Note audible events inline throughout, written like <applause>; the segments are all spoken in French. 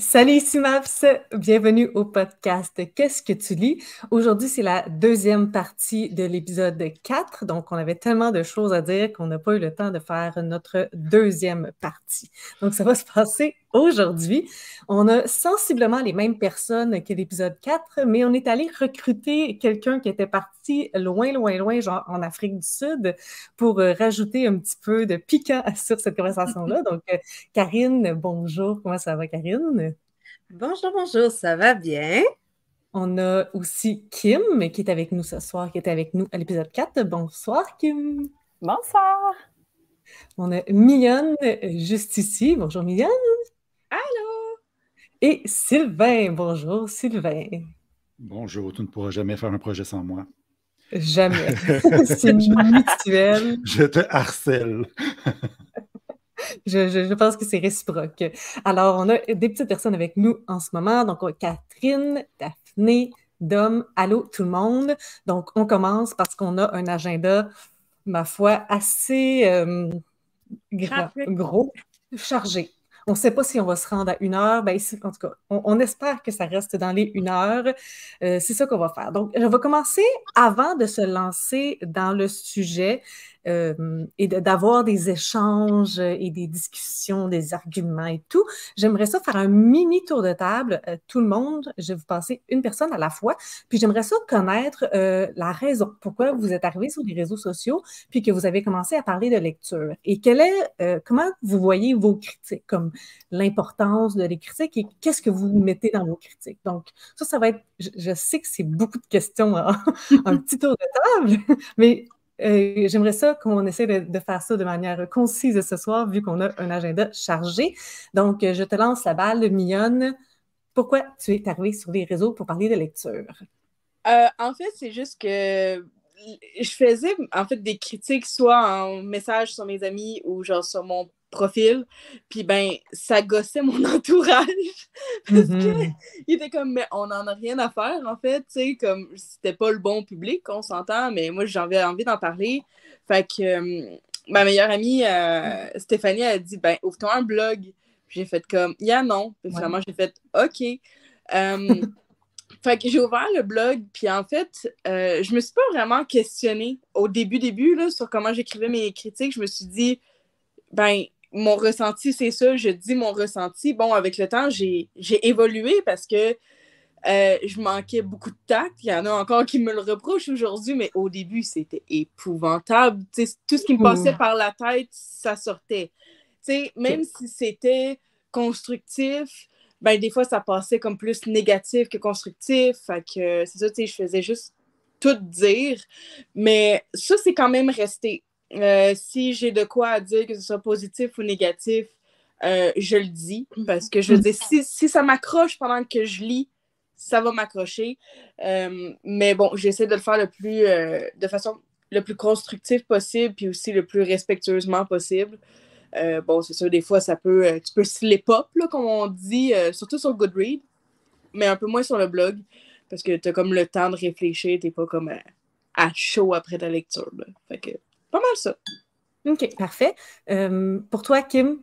Salut, ici Maps. Bienvenue au podcast Qu'est-ce que tu lis? Aujourd'hui, c'est la deuxième partie de l'épisode 4. Donc, on avait tellement de choses à dire qu'on n'a pas eu le temps de faire notre deuxième partie. Donc, ça va se passer aujourd'hui. On a sensiblement les mêmes personnes que l'épisode 4, mais on est allé recruter quelqu'un qui était parti loin, loin, loin, genre en Afrique du Sud, pour euh, rajouter un petit peu de piquant <laughs> sur cette conversation-là. <laughs> Donc, euh, Karine, bonjour. Comment ça va, Karine? Bonjour, bonjour, ça va bien? On a aussi Kim qui est avec nous ce soir, qui était avec nous à l'épisode 4. Bonsoir, Kim. Bonsoir. On a Mignonne juste ici. Bonjour, Mignonne. Allô? Et Sylvain. Bonjour, Sylvain. Bonjour, tu ne pourras jamais faire un projet sans moi. Jamais. <laughs> C'est mutuel. Je te harcèle. Je, pense que c'est réciproque. Alors, on a des petites personnes avec nous en ce moment. Donc, Catherine, Daphné, Dom, allô tout le monde. Donc, on commence parce qu'on a un agenda, ma foi, assez euh, gros, chargé. On ne sait pas si on va se rendre à une heure. Ben, en tout cas, on, espère que ça reste dans les une heure. Euh, c'est ça qu'on va faire. Donc, je vais commencer avant de se lancer dans le sujet. Euh, et d'avoir des échanges et des discussions, des arguments et tout. J'aimerais ça faire un mini tour de table, euh, tout le monde. Je vais vous passer une personne à la fois. Puis j'aimerais ça connaître euh, la raison pourquoi vous êtes arrivé sur les réseaux sociaux, puis que vous avez commencé à parler de lecture. Et quelle est, comment vous voyez vos critiques, comme l'importance de les critiques et qu'est-ce que vous mettez dans vos critiques? Donc ça, ça va être, je, sais que c'est beaucoup de questions, un <laughs> petit tour de table, mais euh, j'aimerais ça qu'on essaie de, faire ça de manière concise ce soir, vu qu'on a un agenda chargé. Donc, je te lance la balle, Mignonne. Pourquoi tu es arrivée sur les réseaux pour parler de lecture? Euh, en fait, c'est juste que je faisais en fait des critiques soit en message sur mes amis ou genre sur mon profil. Puis ben, ça gossait mon <laughs> entourage. parce mm-hmm. qu'il était comme, mais on n'en a rien à faire, en fait. Tu sais, comme, c'était pas le bon public, on s'entend, mais moi, j'avais envie d'en parler. Fait que euh, ma meilleure amie, euh, Stéphanie, a dit, ben, ouvre-toi un blog. J'ai fait comme, yeah, non. Puis finalement, j'ai fait, OK. Euh, <laughs> fait que j'ai ouvert le blog, puis en fait, je me suis pas vraiment questionnée au début, début, là, sur comment j'écrivais mes critiques. Je me suis dit, ben, mon ressenti, c'est ça, je dis mon ressenti. Bon, avec le temps, j'ai évolué parce que euh, je manquais beaucoup de tact. Il y en a encore qui me le reprochent aujourd'hui, mais au début, c'était épouvantable. tout ce qui me passait par la tête, ça sortait. même si c'était constructif, ben, des fois, ça passait comme plus négatif que constructif. Fait que c'est ça, je faisais juste tout dire. Mais ça, c'est quand même resté. Euh, si j'ai de quoi à dire, que ce soit positif ou négatif, euh, je le dis. Parce que je veux dire, si, ça m'accroche pendant que je lis, ça va m'accrocher. Euh, mais bon, j'essaie de le faire le plus, de façon le plus constructive possible, puis aussi le plus respectueusement possible. bon, c'est sûr, des fois, ça peut, tu peux slip up, là, comme on dit, surtout sur Goodread, mais un peu moins sur le blog, parce que tu as comme le temps de réfléchir, tu pas comme à, chaud après ta lecture. Fait que pas mal ça. OK, parfait. Euh, pour toi, Kim?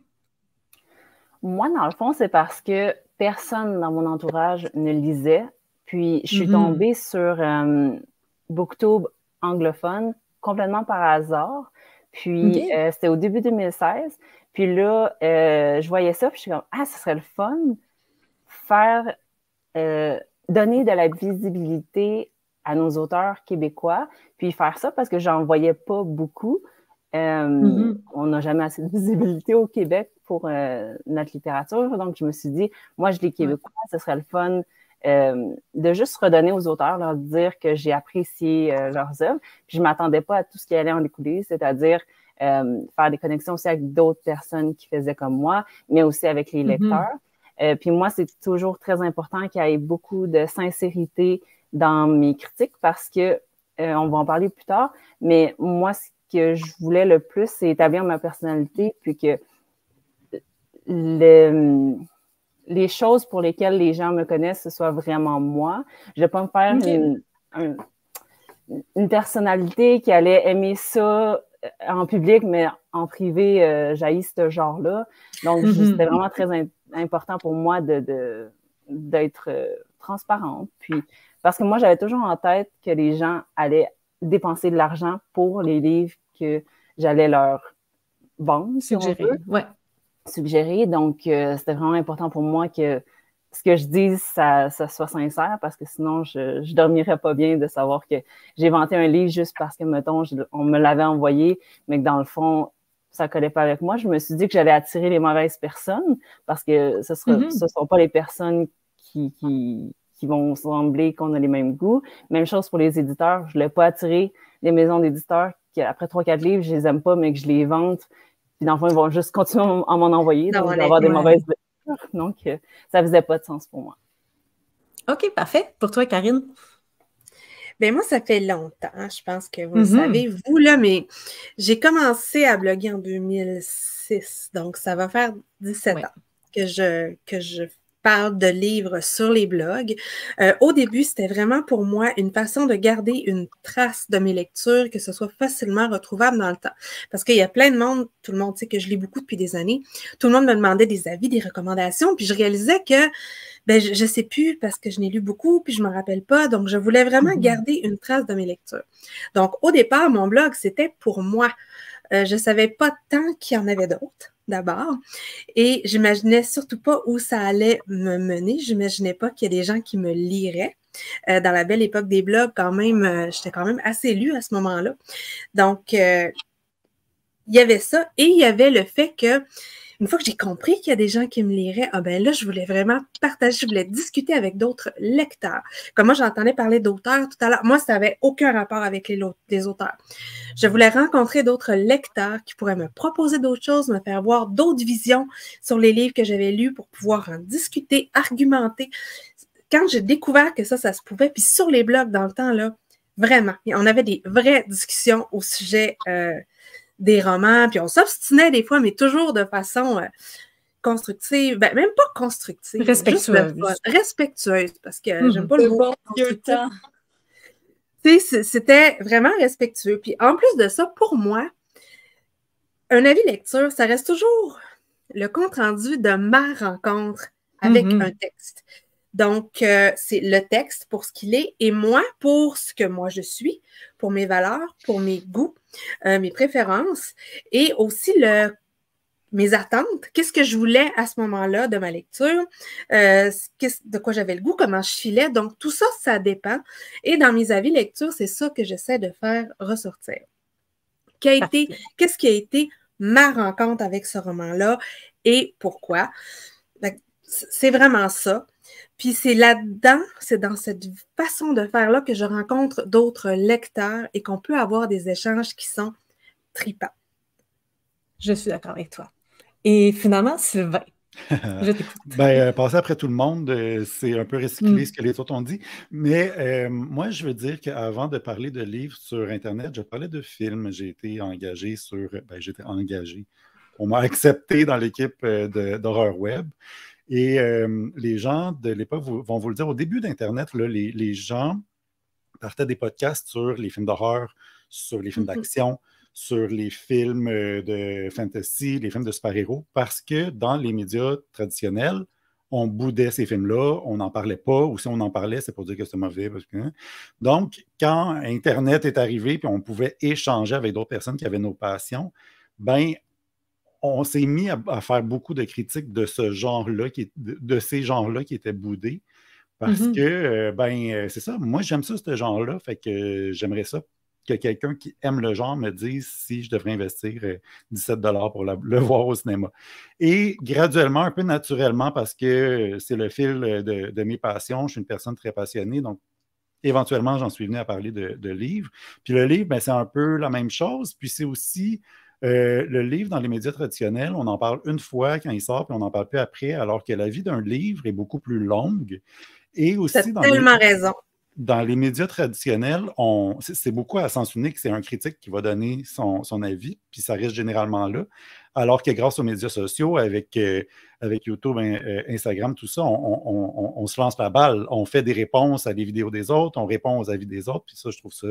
Moi, dans le fond, c'est parce que personne dans mon entourage ne lisait. Puis, je suis mm-hmm. tombée sur euh, Booktube anglophone complètement par hasard. Puis, euh, c'était au début 2016. Puis là, je voyais ça, puis je suis comme, ah, ce serait le fun, faire, donner de la visibilité à nos auteurs québécois, puis faire ça parce que j'en voyais pas beaucoup. Euh, mm-hmm. On n'a jamais assez de <laughs> visibilité au Québec pour euh, notre littérature, donc je me suis dit, moi, je les Québécois, ce serait le fun euh, de juste redonner aux auteurs, leur dire que j'ai apprécié leurs œuvres. Puis je m'attendais pas à tout ce qui allait en découler, c'est-à-dire faire des connexions aussi avec d'autres personnes qui faisaient comme moi, mais aussi avec les mm-hmm. lecteurs. puis moi, c'est toujours très important qu'il y ait beaucoup de sincérité, dans mes critiques parce que, euh, on va en parler plus tard, mais moi, ce que je voulais le plus, c'est établir ma personnalité, puis que le, les choses pour lesquelles les gens me connaissent, ce soit vraiment moi. Je ne vais pas me faire une, une, personnalité qui allait aimer ça en public, mais en privé, euh, ce genre-là. Donc, mm-hmm. c'était vraiment très important pour moi de, d'être euh, transparente. Puis, parce que moi, j'avais toujours en tête que les gens allaient dépenser de l'argent pour les livres que j'allais leur vendre, suggérer. ouais. Suggérer. Donc, euh, c'était vraiment important pour moi que ce que je dise, ça, soit sincère, parce que sinon, je ne dormirais pas bien de savoir que j'ai vanté un livre juste parce que, mettons, on me l'avait envoyé, mais que dans le fond, ça ne collait pas avec moi. Je me suis dit que j'allais attirer les mauvaises personnes parce que ce ne mm-hmm. sont pas les personnes qui, qui, qui vont sembler qu'on a les mêmes goûts. Même chose pour les éditeurs. Je ne voulais pas attirer les maisons d'éditeurs qui, après trois, quatre livres, je les aime pas, mais que je les vente. Puis dans le fond, ils vont juste continuer à m'en envoyer. Donc, avoir des mauvaises Donc, euh, ça faisait pas de sens pour moi. OK, parfait. Pour toi, Karine? Ben moi, ça fait longtemps, je pense que vous le mm-hmm. savez, vous là, mais j'ai commencé à bloguer en 2006, donc ça va faire 17 ans que je, que je parle de livres sur les blogs. Euh, au début, c'était vraiment pour moi une façon de garder une trace de mes lectures, que ce soit facilement retrouvable dans le temps. Parce qu'il y a plein de monde, tout le monde sait que je lis beaucoup depuis des années, tout le monde me demandait des avis, des recommandations, puis je réalisais que ben, je ne sais plus parce que je n'ai lu beaucoup, puis je ne me rappelle pas. Donc, je voulais vraiment mmh garder une trace de mes lectures. Donc, au départ, mon blog, c'était pour moi. Euh, je ne savais pas tant qu'il y en avait d'autres d'abord. Et j'imaginais surtout pas où ça allait me mener. J'imaginais pas qu'il y a des gens qui me liraient. Euh, dans la belle époque des blogs, quand même, euh, j'étais quand même assez lue à ce moment-là. Donc, il y avait ça et il y avait le fait que une fois que j'ai compris qu'il y a des gens qui me liraient, ah ben là, je voulais vraiment partager, je voulais discuter avec d'autres lecteurs. Comme moi, j'entendais parler d'auteurs tout à l'heure. Moi, ça n'avait aucun rapport avec les, auteurs. Je voulais rencontrer d'autres lecteurs qui pourraient me proposer d'autres choses, me faire voir d'autres visions sur les livres que j'avais lus pour pouvoir en discuter, argumenter. Quand j'ai découvert que ça, ça se pouvait, puis sur les blogs dans le temps, là, vraiment, on avait des vraies discussions au sujet euh, des romans, puis on s'obstinait des fois, mais toujours de façon euh, constructive, ben, même pas constructive. Respectueuse. Respectueuse, parce que mmh. j'aime pas le mot. C'était vraiment respectueux. Puis en plus de ça, pour moi, un avis lecture, ça reste toujours le compte-rendu de ma rencontre avec mmh un texte. Donc, euh, c'est le texte pour ce qu'il est et moi pour ce que moi je suis, pour mes valeurs, pour mes goûts, euh, mes préférences et aussi le, mes attentes. Qu'est-ce que je voulais à ce moment-là de ma lecture, euh, de quoi j'avais le goût, comment je filais? Donc, tout ça, ça dépend. Et dans mes avis lecture, c'est ça que j'essaie de faire ressortir. Qu'est-ce qui a été ma rencontre avec ce roman-là et pourquoi? C'est vraiment ça. Puis c'est là-dedans, c'est dans cette façon de faire-là que je rencontre d'autres lecteurs et qu'on peut avoir des échanges qui sont tripants. Je suis d'accord avec toi. Et finalement, Sylvain, <laughs> je t'écoute. ben, euh, passer après tout le monde, euh, c'est un peu recycler mm. ce que les autres ont dit. Mais euh, moi, je veux dire qu'avant de parler de livres sur Internet, je parlais de films. J'ai été engagé sur. Ben, j'étais engagé. On m'a accepté dans l'équipe d'horreur web. Et euh, les gens de l'époque vont vous le dire, au début d'Internet, les, les, gens partaient des podcasts sur les films d'horreur, sur les films mhm. d'action, sur les films euh, de fantasy, les films de super-héros, parce que dans les médias traditionnels, on boudait ces films-là, on n'en parlait pas, ou si on en parlait, c'est pour dire que c'était mauvais. Hein. Donc, quand Internet est arrivé, puis on pouvait échanger avec d'autres personnes qui avaient nos passions, ben on s'est mis à, faire beaucoup de critiques de ce genre-là, de, ces genres-là qui étaient boudés. Parce mm-hmm. que, euh, ben, euh, c'est ça, moi j'aime ça, ce genre-là, fait que j'aimerais ça que quelqu'un qui aime le genre me dise si je devrais investir 17 euh, pour le <laughs> voir au cinéma. Et graduellement, un peu naturellement, parce que c'est le fil de, mes passions, je suis une personne très passionnée, donc éventuellement, j'en suis venu à parler de, de livres. Puis le livre, ben, c'est un peu la même chose, puis c'est aussi euh, le livre dans les médias traditionnels, on en parle une fois quand il sort, puis on n'en parle plus après, alors que la vie d'un livre est beaucoup plus longue. Et aussi dans tellement raison. dans les médias traditionnels, c'est beaucoup à sens unique. C'est un critique qui va donner son, avis, puis ça reste généralement là. Alors que grâce aux médias sociaux, avec, euh, avec YouTube, euh, Instagram, tout ça, on, se lance la balle. On fait des réponses à des vidéos des autres, on répond aux avis des autres, puis ça, je trouve ça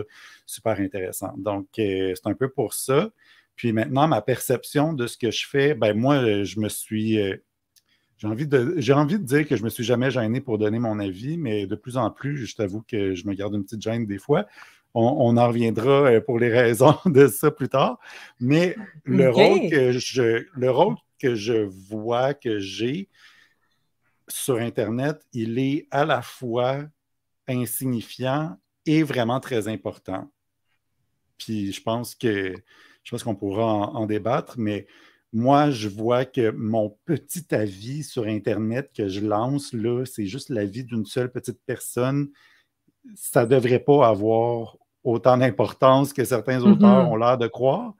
super intéressant. Donc, c'est un peu pour ça. Puis maintenant, ma perception de ce que je fais, ben moi, je me suis j'ai envie, de, j'ai envie de dire que je ne me suis jamais gêné pour donner mon avis, mais de plus en plus, je t'avoue que je me garde une petite gêne des fois. On, en reviendra euh, pour les raisons <laughs> de ça plus tard. Mais le, rôle, que je, le rôle que je vois que j'ai sur Internet, il est à la fois insignifiant et vraiment très important. Puis je pense que je pense qu'on pourra en débattre, mais moi, je vois que mon petit avis sur Internet que je lance, là, c'est juste l'avis d'une seule petite personne. Ça ne devrait pas avoir autant d'importance que certains auteurs mm-hmm. ont l'air de croire.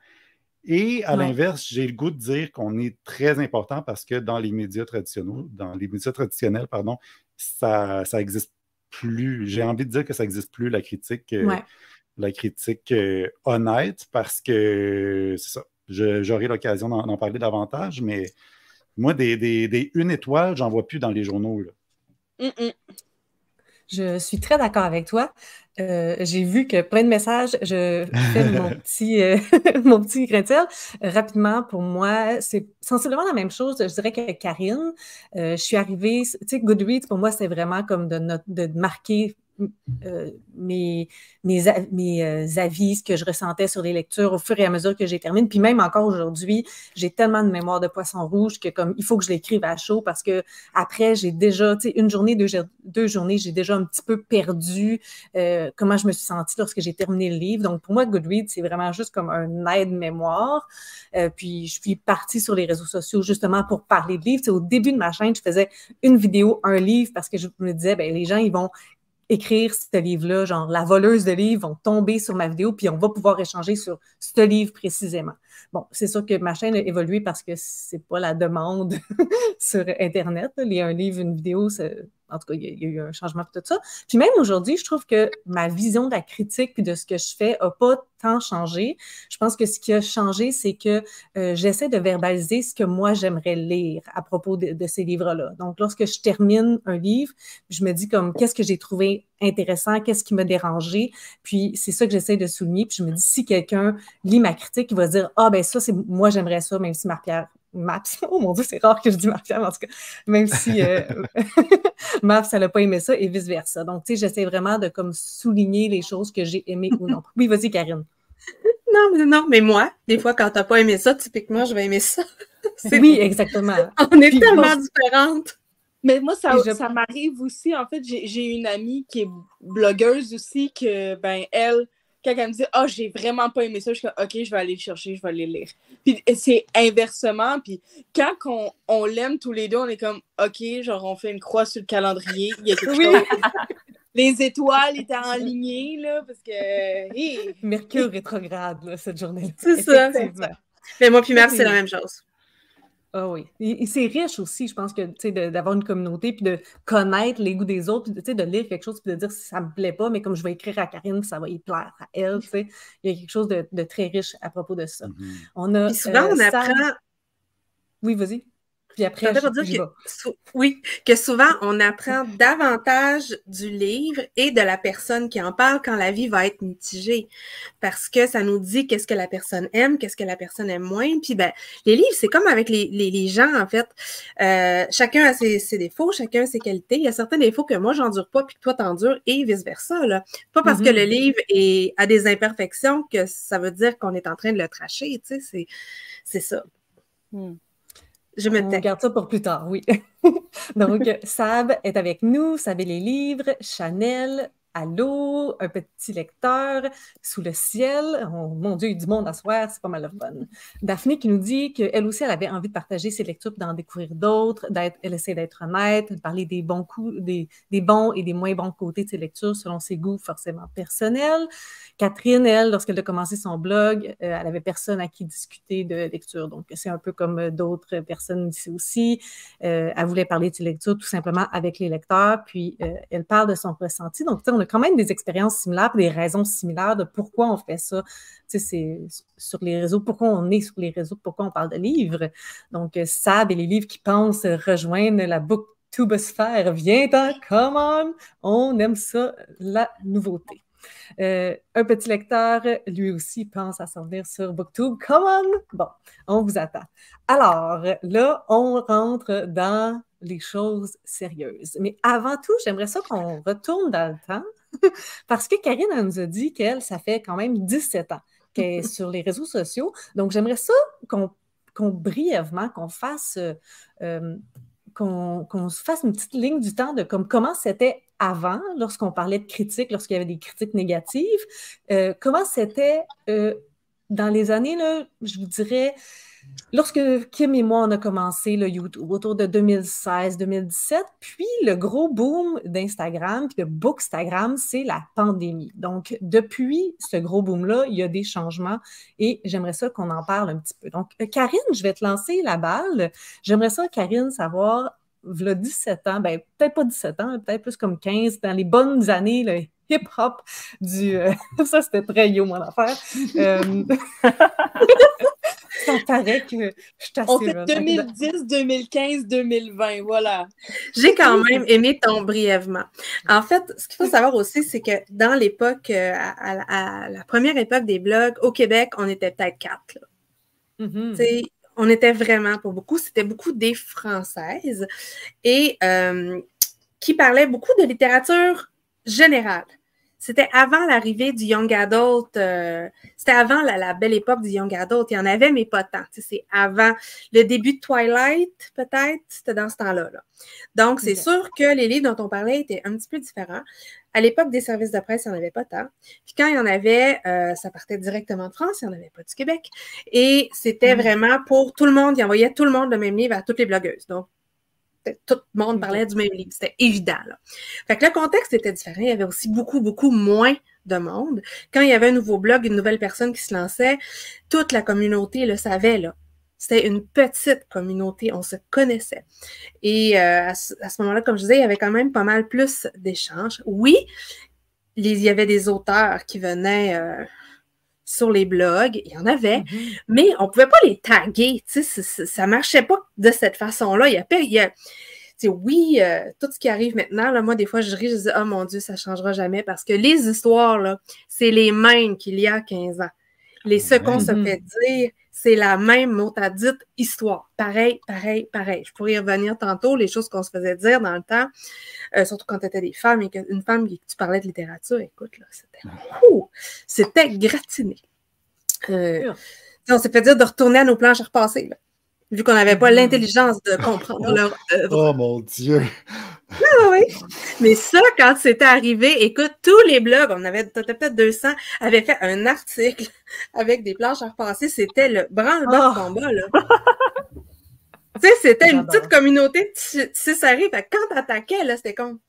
Et à l'inverse, j'ai le goût de dire qu'on est très important parce que dans les médias traditionnels, dans les médias traditionnels, pardon, ça n'existe plus. J'ai envie de dire que ça n'existe plus la critique, euh, la critique euh, honnête parce que c'est ça J'aurai l'occasion d'en parler davantage, mais moi, des, des, une étoile, j'en vois plus dans les journaux. Je suis très d'accord avec toi. Euh, j'ai vu que plein de messages, je fais <laughs> mon petit, euh, <laughs> mon petit grain Rapidement, pour moi, c'est sensiblement la même chose, je dirais que Karine. Euh, je suis arrivée, tu sais, Goodreads, pour moi, c'est vraiment comme de, de marquer euh, mes, euh, avis, ce que je ressentais sur les lectures au fur et à mesure que j'ai terminé. Puis même encore aujourd'hui, j'ai tellement de mémoire de poisson rouge que comme il faut que je l'écrive à chaud parce que après, j'ai déjà, tu sais, une journée, deux, deux journées, j'ai déjà un petit peu perdu euh, comment je me suis sentie lorsque j'ai terminé le livre. Donc pour moi, Goodreads, c'est vraiment juste comme un aide-mémoire. puis je suis partie sur les réseaux sociaux justement pour parler de livres. au début de ma chaîne, je faisais une vidéo, un livre parce que je me disais, ben les gens, ils vont écrire ce livre-là, genre la voleuse de livres vont tomber sur ma vidéo, puis on va pouvoir échanger sur ce livre précisément. Bon, c'est sûr que ma chaîne a évolué parce que c'est pas la demande <laughs> sur Internet. Il y a un livre, une vidéo, en tout cas, il y, a, eu un changement pour tout ça. Puis même aujourd'hui, je trouve que ma vision de la critique puis de ce que je fais n'a pas tant changé. Je pense que ce qui a changé, c'est que euh, j'essaie de verbaliser ce que moi j'aimerais lire à propos de, ces livres-là. Donc, lorsque je termine un livre, je me dis comme qu'est-ce que j'ai trouvé intéressant, qu'est-ce qui m'a dérangé? Puis c'est ça que j'essaie de souligner. Puis je me dis, si quelqu'un lit ma critique, il va dire Ah, ben ça, c'est moi, j'aimerais ça, même si Marc-Pierre Maps. <laughs> Oh mon Dieu, c'est rare que je dis Marc-Pierre, en tout cas, même si euh, <laughs> Maps, elle n'a pas aimé ça et vice-versa. Donc, tu sais, j'essaie vraiment de comme souligner les choses que j'ai aimées ou non. Oui, vas-y, Karine. <laughs> Non, mais non, mais moi, des fois, quand tu n'as pas aimé ça, typiquement, je vais aimer ça. oui, exactement. On est tellement différentes. Mais moi, ça, ça m'arrive aussi. En fait, j'ai une amie qui est blogueuse aussi, que, ben, elle, quand elle me dit Ah, oh, j'ai vraiment pas aimé ça, je suis comme OK, je vais aller le chercher, je vais aller lire. Puis c'est inversement. Puis quand on, on l'aime tous les deux, on est comme OK, genre on fait une croix sur le calendrier. Il y a quelque chose. Les étoiles étaient alignées, là, parce que. Mercure rétrograde, cette journée-là. C'est ça. Mais moi, puis Mère, c'est la même chose. Ah oui. Et, c'est riche aussi, je pense que, tu sais, d'avoir une communauté, puis de connaître les goûts des autres, puis, tu sais, de lire quelque chose, puis de dire si ça me plaît pas, mais comme je vais écrire à Karine, ça va y plaire à elle, tu sais. Il y a quelque chose de, très riche à propos de ça. Mm-hmm. On a. souvent, on euh, apprend. Oui, vas-y. Puis après, je, oui, que souvent on apprend davantage du livre et de la personne qui en parle quand la vie va être mitigée, parce que ça nous dit qu'est-ce que la personne aime, qu'est-ce que la personne aime moins. Puis ben, les livres, c'est comme avec les, les, gens en fait. Euh, chacun a ses, ses, défauts, chacun a ses qualités. Il y a certains défauts que moi j'endure pas, puis que toi t'endures et vice versa. Là. Pas parce que le mm-hmm. livre est, a des imperfections que ça veut dire qu'on est en train de le tracher. Tu sais, c'est ça. Hmm. Je me On garde ça pour plus tard, oui. <laughs> Donc, Sab est avec nous, Sab et les livres, Chanel, Allô, un petit lecteur, sous le ciel. Oh, mon Dieu, il y a du monde à soir, c'est pas mal de fun. Daphné qui nous dit qu'elle aussi, elle avait envie de partager ses lectures, d'en découvrir d'autres, elle essaie d'être honnête, de parler des bons coups, des, des, bons et des moins bons côtés de ses lectures selon ses goûts forcément personnels. Catherine, elle, lorsqu'elle a commencé son blog, euh, elle avait personne à qui discuter de lecture. Donc, c'est un peu comme euh, d'autres personnes ici aussi. Euh, elle voulait parler de ses lectures tout simplement avec les lecteurs, puis elle parle de son ressenti. Donc, on a quand même des expériences similaires, des raisons similaires de pourquoi on fait ça. Tu sais, c'est sur les réseaux, pourquoi on est sur les réseaux, pourquoi on parle de livres. Donc, Sab et les livres qui pensent rejoindre la booktubosphère, viens en come on, on aime ça, la nouveauté. Euh, un petit lecteur, lui aussi, pense à s'en venir sur Booktube. Come on! Bon, on vous attend. Alors, là, on rentre dans les choses sérieuses. Mais avant tout, j'aimerais ça qu'on retourne dans le temps <laughs> parce que Karine nous a dit qu'elle, ça fait quand même 17 ans qu'elle est <laughs> sur les réseaux sociaux. Donc, j'aimerais ça qu'on brièvement, qu'on fasse, euh, qu'on se fasse une petite ligne du temps de comme, comment c'était avant, lorsqu'on parlait de critiques, lorsqu'il y avait des critiques négatives, euh, comment c'était euh, dans les années, là, je vous dirais, lorsque Kim et moi, on a commencé le YouTube autour de 2016-2017, puis le gros boom d'Instagram, puis de Bookstagram, c'est la pandémie. Donc, depuis ce gros boom-là, il y a des changements et j'aimerais ça qu'on en parle un petit peu. Donc, euh, Karine, je vais te lancer la balle. J'aimerais ça, Karine, savoir a 17 ans, ben, peut-être pas 17 ans, peut-être plus comme 15, dans les bonnes années, le hip-hop du. Euh, <laughs> ça, c'était très yo, mon affaire. Euh, <laughs> <laughs> ça paraît que je t'assure. On fait 2010, 2015, 2020, voilà. J'ai quand même aimé ton brièvement. En fait, ce qu'il faut savoir aussi, c'est que dans l'époque, euh, à, la première époque des blogs, au Québec, on était peut-être quatre. Mm-hmm on était vraiment pour beaucoup, c'était beaucoup des Françaises et euh, qui parlaient beaucoup de littérature générale. C'était avant l'arrivée du Young Adult, euh, c'était avant la, belle époque du Young Adult. Il y en avait, mais pas tant. C'est avant le début de Twilight, peut-être, c'était dans ce temps-là. Donc, c'est sûr que les livres dont on parlait étaient un petit peu différents. À l'époque des services de presse, il n'y en avait pas tant. Puis quand il y en avait, euh, ça partait directement de France, il n'y en avait pas du Québec. Et c'était mm. vraiment pour tout le monde, il envoyait tout le monde le même livre à toutes les blogueuses. Donc, tout le monde parlait du même livre. C'était évident. Là. Fait que le contexte était différent. Il y avait aussi beaucoup, beaucoup moins de monde. Quand il y avait un nouveau blog, une nouvelle personne qui se lançait, toute la communauté le savait. Là. C'était une petite communauté, on se connaissait. Et euh, à ce, moment-là, comme je disais, il y avait quand même pas mal plus d'échanges. Oui, il y avait des auteurs qui venaient euh, sur les blogs, il y en avait, mm-hmm. mais on ne pouvait pas les taguer. Ça ne marchait pas de cette façon-là. Il y a, il y a oui, euh, tout ce qui arrive maintenant, là, moi, des fois, je ris, je dis, oh mon Dieu, ça ne changera jamais parce que les histoires, c'est les mêmes qu'il y a 15 ans. Les ce qu'on se fait dire, c'est la même mot à dite histoire. Pareil, pareil, pareil. Je pourrais y revenir tantôt, les choses qu'on se faisait dire dans le temps, euh, surtout quand tu étais des femmes et qu'une femme qui tu parlais de littérature, écoute, là, c'était c'était gratiné. Euh, on s'est fait dire de retourner à nos planches à repasser, vu qu'on n'avait pas mm-hmm. l'intelligence de comprendre leur <laughs> œuvre. Oh mon Dieu! Ah oui, Mais ça, quand c'était arrivé, écoute, tous les blogs, on avait peut-être 200, avaient fait un article <laughs> avec des planches à repasser. C'était le branle-bas de oh. combat, là. tu sais, c'était une petite communauté tu sais, ça arrive. Quand t'attaquais, là, c'était comme...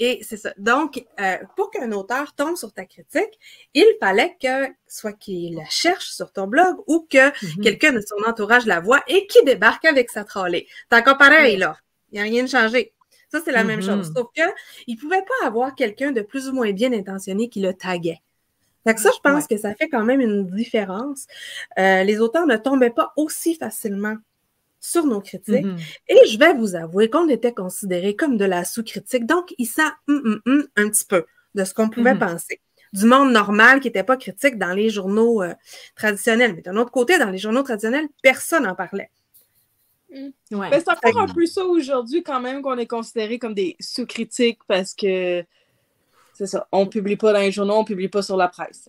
Et c'est ça. Donc, euh, pour qu'un auteur tombe sur ta critique, il fallait que soit qu'il la cherche sur ton blog ou que mm-hmm. quelqu'un de son entourage la voit et qui débarque avec sa trollée. T'as encore pareil, là. Il n'y a rien de changé. Ça, c'est la même chose. Mm-hmm. Sauf qu'il ne pouvait pas avoir quelqu'un de plus ou moins bien intentionné qui le taguait. Donc ça, je pense que ça fait quand même une différence. Euh, les auteurs ne tombaient pas aussi facilement sur nos critiques. Mm-hmm. Et je vais vous avouer qu'on était considéré comme de la sous-critique. Donc, il sent hum, hum, hum, un petit peu de ce qu'on pouvait mm-hmm. penser. Du monde normal qui n'était pas critique dans les journaux euh, traditionnels. Mais d'un autre côté, dans les journaux traditionnels, personne n'en parlait. Mm. c'est encore un peu ça aujourd'hui quand même qu'on est considéré comme des sous-critiques parce que c'est ça, on publie pas dans les journaux, on publie pas sur la presse.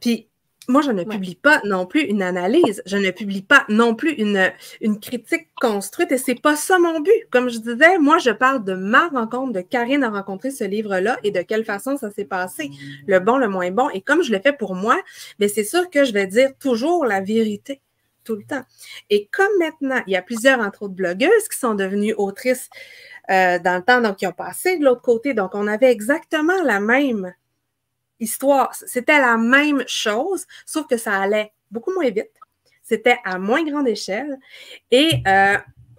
Puis moi, je ne publie pas non plus une analyse, je ne publie pas non plus une, une critique construite et c'est pas ça mon but. Comme je disais, moi, je parle de ma rencontre, de Karine a rencontré ce livre-là et de quelle façon ça s'est passé, le bon, le moins bon. Et comme je le fais pour moi, mais c'est sûr que je vais dire toujours la vérité tout le temps. Et comme maintenant, il y a plusieurs, entre autres, blogueuses qui sont devenues autrices euh, dans le temps, donc qui ont passé de l'autre côté. Donc, on avait exactement la même histoire. C'était la même chose, sauf que ça allait beaucoup moins vite. C'était à moins grande échelle. Et euh,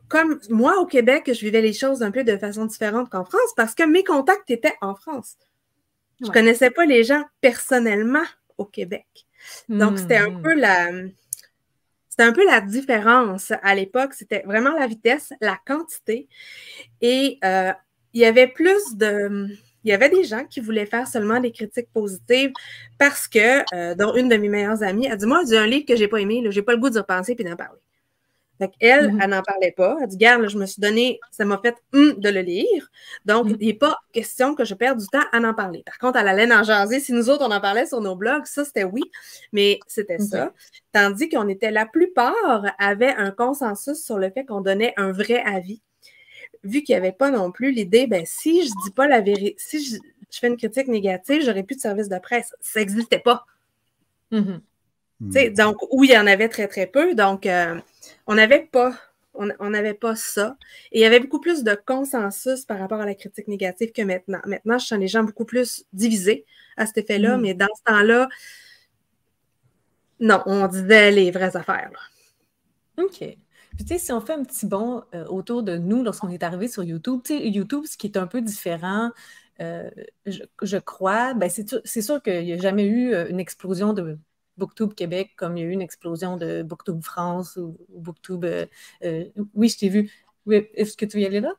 comme moi, au Québec, je vivais les choses un peu de façon différente qu'en France parce que mes contacts étaient en France. Je ne connaissais pas les gens personnellement au Québec. Donc, c'était un hmm. peu la. C'était un peu la différence à l'époque. C'était vraiment la vitesse, la quantité. Et euh, il y avait plus de. Il y avait des gens qui voulaient faire seulement des critiques positives parce que, euh, dont une de mes meilleures amies, a dit Moi, j'ai un livre que j'ai pas aimé, j'ai pas le goût de repenser puis d'en parler. Donc, elle, mm-hmm. elle n'en parlait pas. Elle dit, garde, je me suis donné, ça m'a fait hum, de le lire. Donc, mm-hmm. il n'est pas question que je perde du temps à en parler. Par contre, elle allait en jaser. Si nous autres, on en parlait sur nos blogs, ça, c'était oui, mais c'était ça. Tandis qu'on était, la plupart avaient un consensus sur le fait qu'on donnait un vrai avis. Vu qu'il n'y avait pas non plus l'idée, ben, si je dis pas la vérité, si je, fais une critique négative, j'aurais plus de service de presse. Ça n'existait pas. Mm-hmm. Mm. Donc, où il y en avait très, très peu. Donc, euh, on n'avait pas, on n'avait pas ça. Et il y avait beaucoup plus de consensus par rapport à la critique négative que maintenant. Maintenant, je sens les gens beaucoup plus divisés à cet effet-là, mm. mais dans ce temps-là, non, on disait les vraies affaires. OK. Puis, tu sais, si on fait un petit bond euh, autour de nous lorsqu'on est arrivé sur YouTube, tu sais, YouTube, ce qui est un peu différent, euh, je, crois, ben c'est sûr qu'il n'y a jamais eu euh, une explosion de Booktube Québec, comme il y a eu une explosion de Booktube France ou, Booktube. Euh, euh, oui, je t'ai vu. Est-ce que tu veux y aller là?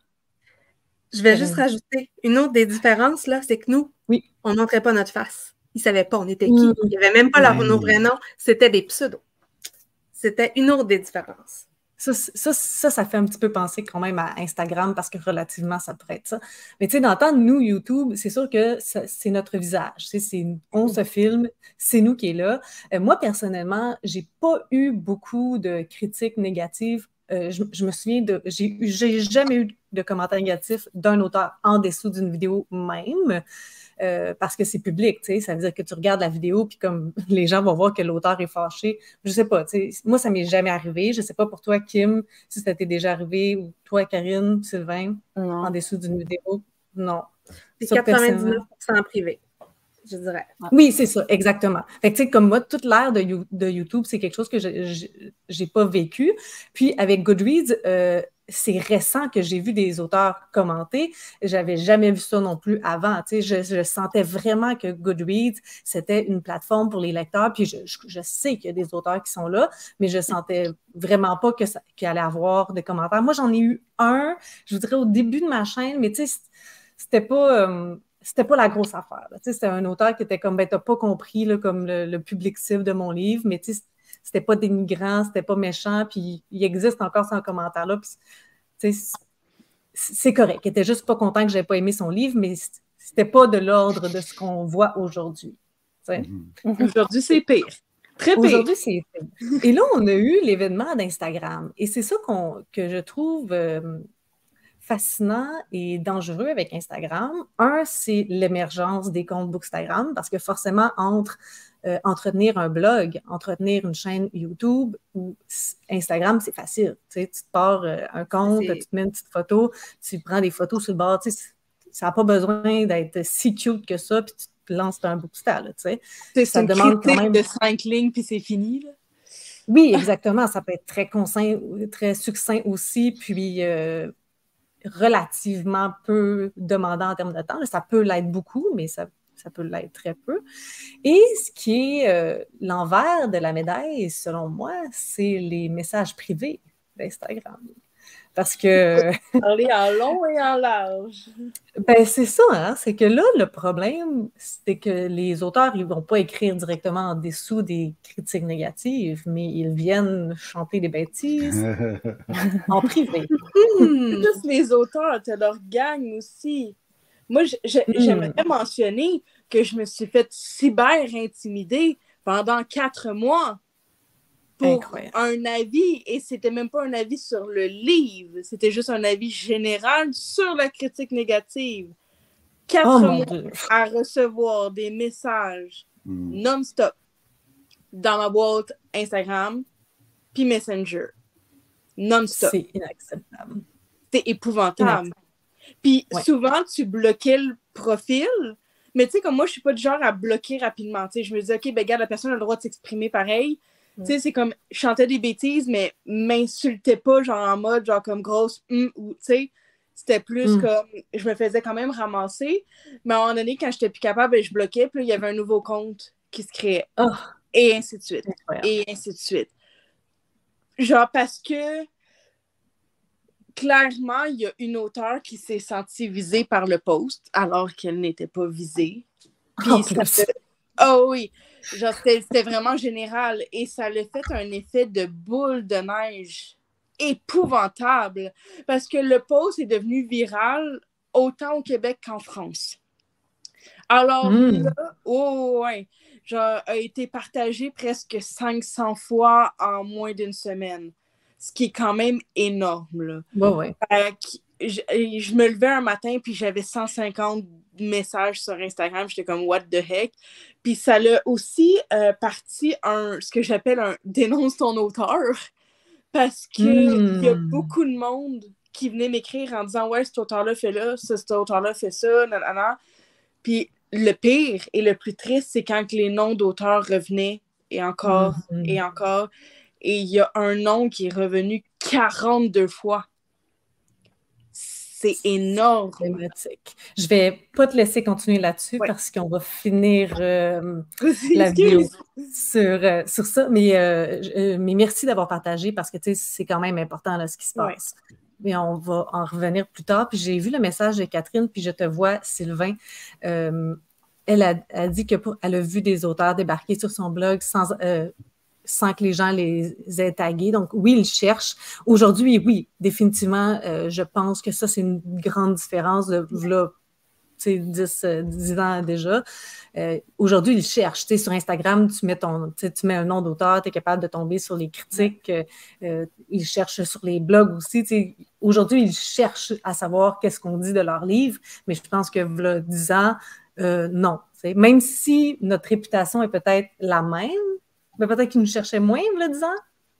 Je vais juste rajouter une autre des différences, là, c'est que nous, oui. on ne montrait pas notre face. Ils ne savaient pas on était qui. Mm. Il n'y avait même pas leur, nos vrais noms. C'était des pseudos. C'était une autre des différences. Ça, ça, ça, fait un petit peu penser quand même à Instagram parce que relativement, ça pourrait être ça. Mais tu sais, d'entendre nous, YouTube, c'est sûr que c'est notre visage. On se filme, c'est nous qui est là. Euh, moi, personnellement, j'ai pas eu beaucoup de critiques négatives. Euh, je, me souviens de. J'ai jamais eu de commentaires négatifs d'un auteur en dessous d'une vidéo même. Euh, parce que c'est public, tu sais, ça veut dire que tu regardes la vidéo, puis comme <laughs> les gens vont voir que l'auteur est fâché. Je sais pas, tu sais, moi, ça m'est jamais arrivé. Je sais pas pour toi, Kim, si ça t'est déjà arrivé, ou toi, Karine, Sylvain, en dessous d'une vidéo. Non. C'est 99 en privé je dirais. Oui, c'est ça, exactement. Fait que, tu sais, comme moi, toute l'ère de, YouTube, c'est quelque chose que je n'ai pas vécu. Puis, avec Goodreads, euh, c'est récent que j'ai vu des auteurs commenter. J'avais jamais vu ça non plus avant. Je, sentais vraiment que Goodreads, c'était une plateforme pour les lecteurs. Puis je, sais qu'il y a des auteurs qui sont là, mais je sentais vraiment pas qu'il y allait avoir de commentaires. Moi, j'en ai eu un, je vous dirais, au début de ma chaîne, mais tu sais, c'était pas... Euh, c'était pas la grosse affaire. Tu sais, c'était un auteur qui était comme, ben, t'as pas compris là, comme le, public cible de mon livre, mais tu sais, c'était pas dénigrant, c'était pas méchant, puis il existe encore ce commentaire-là. C'est correct. Il était juste pas content que j'avais pas aimé son livre, mais c'était pas de l'ordre de ce qu'on voit aujourd'hui. Mm-hmm. Aujourd'hui, c'est pire. Très pire. Aujourd'hui, c'est pire. Et là, on a eu l'événement d'Instagram. Et c'est ça que je trouve euh, fascinant et dangereux avec Instagram. Un, c'est l'émergence des comptes Bookstagram, parce que forcément, entre euh, entretenir un blog, entretenir une chaîne YouTube ou Instagram, c'est facile. Tu, sais, tu te pars euh, un compte, tu te mets une petite photo, tu prends des photos sur le bord. Tu sais, ça n'a pas besoin d'être si cute que ça, puis tu te lances dans un bookstyle. Tu sais. Ça demande quand même de cinq lignes, puis c'est fini. Là. Oui, exactement. Ça peut être très, très succinct aussi, puis euh, relativement peu demandant en termes de temps. Ça peut l'être beaucoup, mais ça ça peut l'être très peu. Et ce qui est euh, l'envers de la médaille, selon moi, c'est les messages privés d'Instagram. Parce que. <laughs> Parler en long et en large. Ben, c'est ça, hein? C'est que là, le problème, c'est que les auteurs, ils ne vont pas écrire directement en dessous des critiques négatives, mais ils viennent chanter des bêtises <laughs> en privé. Juste les auteurs, tu leur gang aussi. Moi, hmm. j'aimerais mentionner que je me suis fait cyber intimider pendant quatre mois pour un avis, et c'était même pas un avis sur le livre, c'était juste un avis général sur la critique négative. Quatre oh mois à recevoir des messages hmm. non-stop dans ma boîte Instagram puis Messenger. Non-stop. C'est inacceptable. C'est épouvantable. Puis souvent, tu bloquais le profil, mais tu sais, comme moi, je suis pas du genre à bloquer rapidement. Tu sais, je me dis, OK, ben, regarde, la personne a le droit de s'exprimer pareil. Tu sais, c'est comme, chanter des bêtises, mais m'insultais pas, genre en mode, genre comme grosse, hum, ou, tu sais, C'était plus mm. comme je me faisais quand même ramasser, mais à un moment donné, quand j'étais plus capable, ben, je bloquais, puis il y avait un nouveau compte qui se créait. Oh. Et ainsi de suite. Et ainsi de suite. Genre parce que clairement, il y a une auteure qui s'est sentie visée par le post alors qu'elle n'était pas visée. oh, oh oui, genre c'était vraiment général et ça a fait un effet de boule de neige épouvantable parce que le post est devenu viral autant au Québec qu'en France. Alors hmm. là, oh ouais, genre, a été partagé presque 500 fois en moins d'une semaine, ce qui est quand même énorme. Là. je, me levais un matin puis j'avais 150 messages sur Instagram, j'étais comme what the heck? Puis ça l'a aussi euh, parti un ce que j'appelle un dénonce ton auteur parce qu'il y a hmm. beaucoup de monde qui venait m'écrire en disant Ouais, cet auteur-là fait là, cet auteur-là fait ça, nanana. Puis le pire et le plus triste, c'est quand les noms d'auteurs revenaient et encore hmm. et encore. Et il y a un nom qui est revenu 42 fois. C'est énorme. Je vais pas te laisser continuer là-dessus parce qu'on va finir euh, la vidéo sur, euh, sur ça. Mais, euh, mais merci d'avoir partagé parce que c'est quand même important là, ce qui se passe. Mais on va en revenir plus tard. Puis j'ai vu le message de Catherine, puis je te vois, Sylvain. elle a, dit qu'elle a vu des auteurs débarquer sur son blog sans, sans que les gens les aient tagués. Donc, oui, ils cherchent. Aujourd'hui, oui, définitivement, euh, je pense que ça, c'est une grande différence de là, 10, 10 ans déjà. Euh, aujourd'hui, ils cherchent. sur Instagram, tu mets, ton, tu mets un nom d'auteur, tu es capable de tomber sur les critiques. Euh, ils cherchent sur les blogs aussi. Aujourd'hui, ils cherchent à savoir qu'est-ce qu'on dit de leur livre, mais je pense que là, 10 ans, non. Même si notre réputation est peut-être la même, mais peut-être qu'il nous cherchait moins, le disant.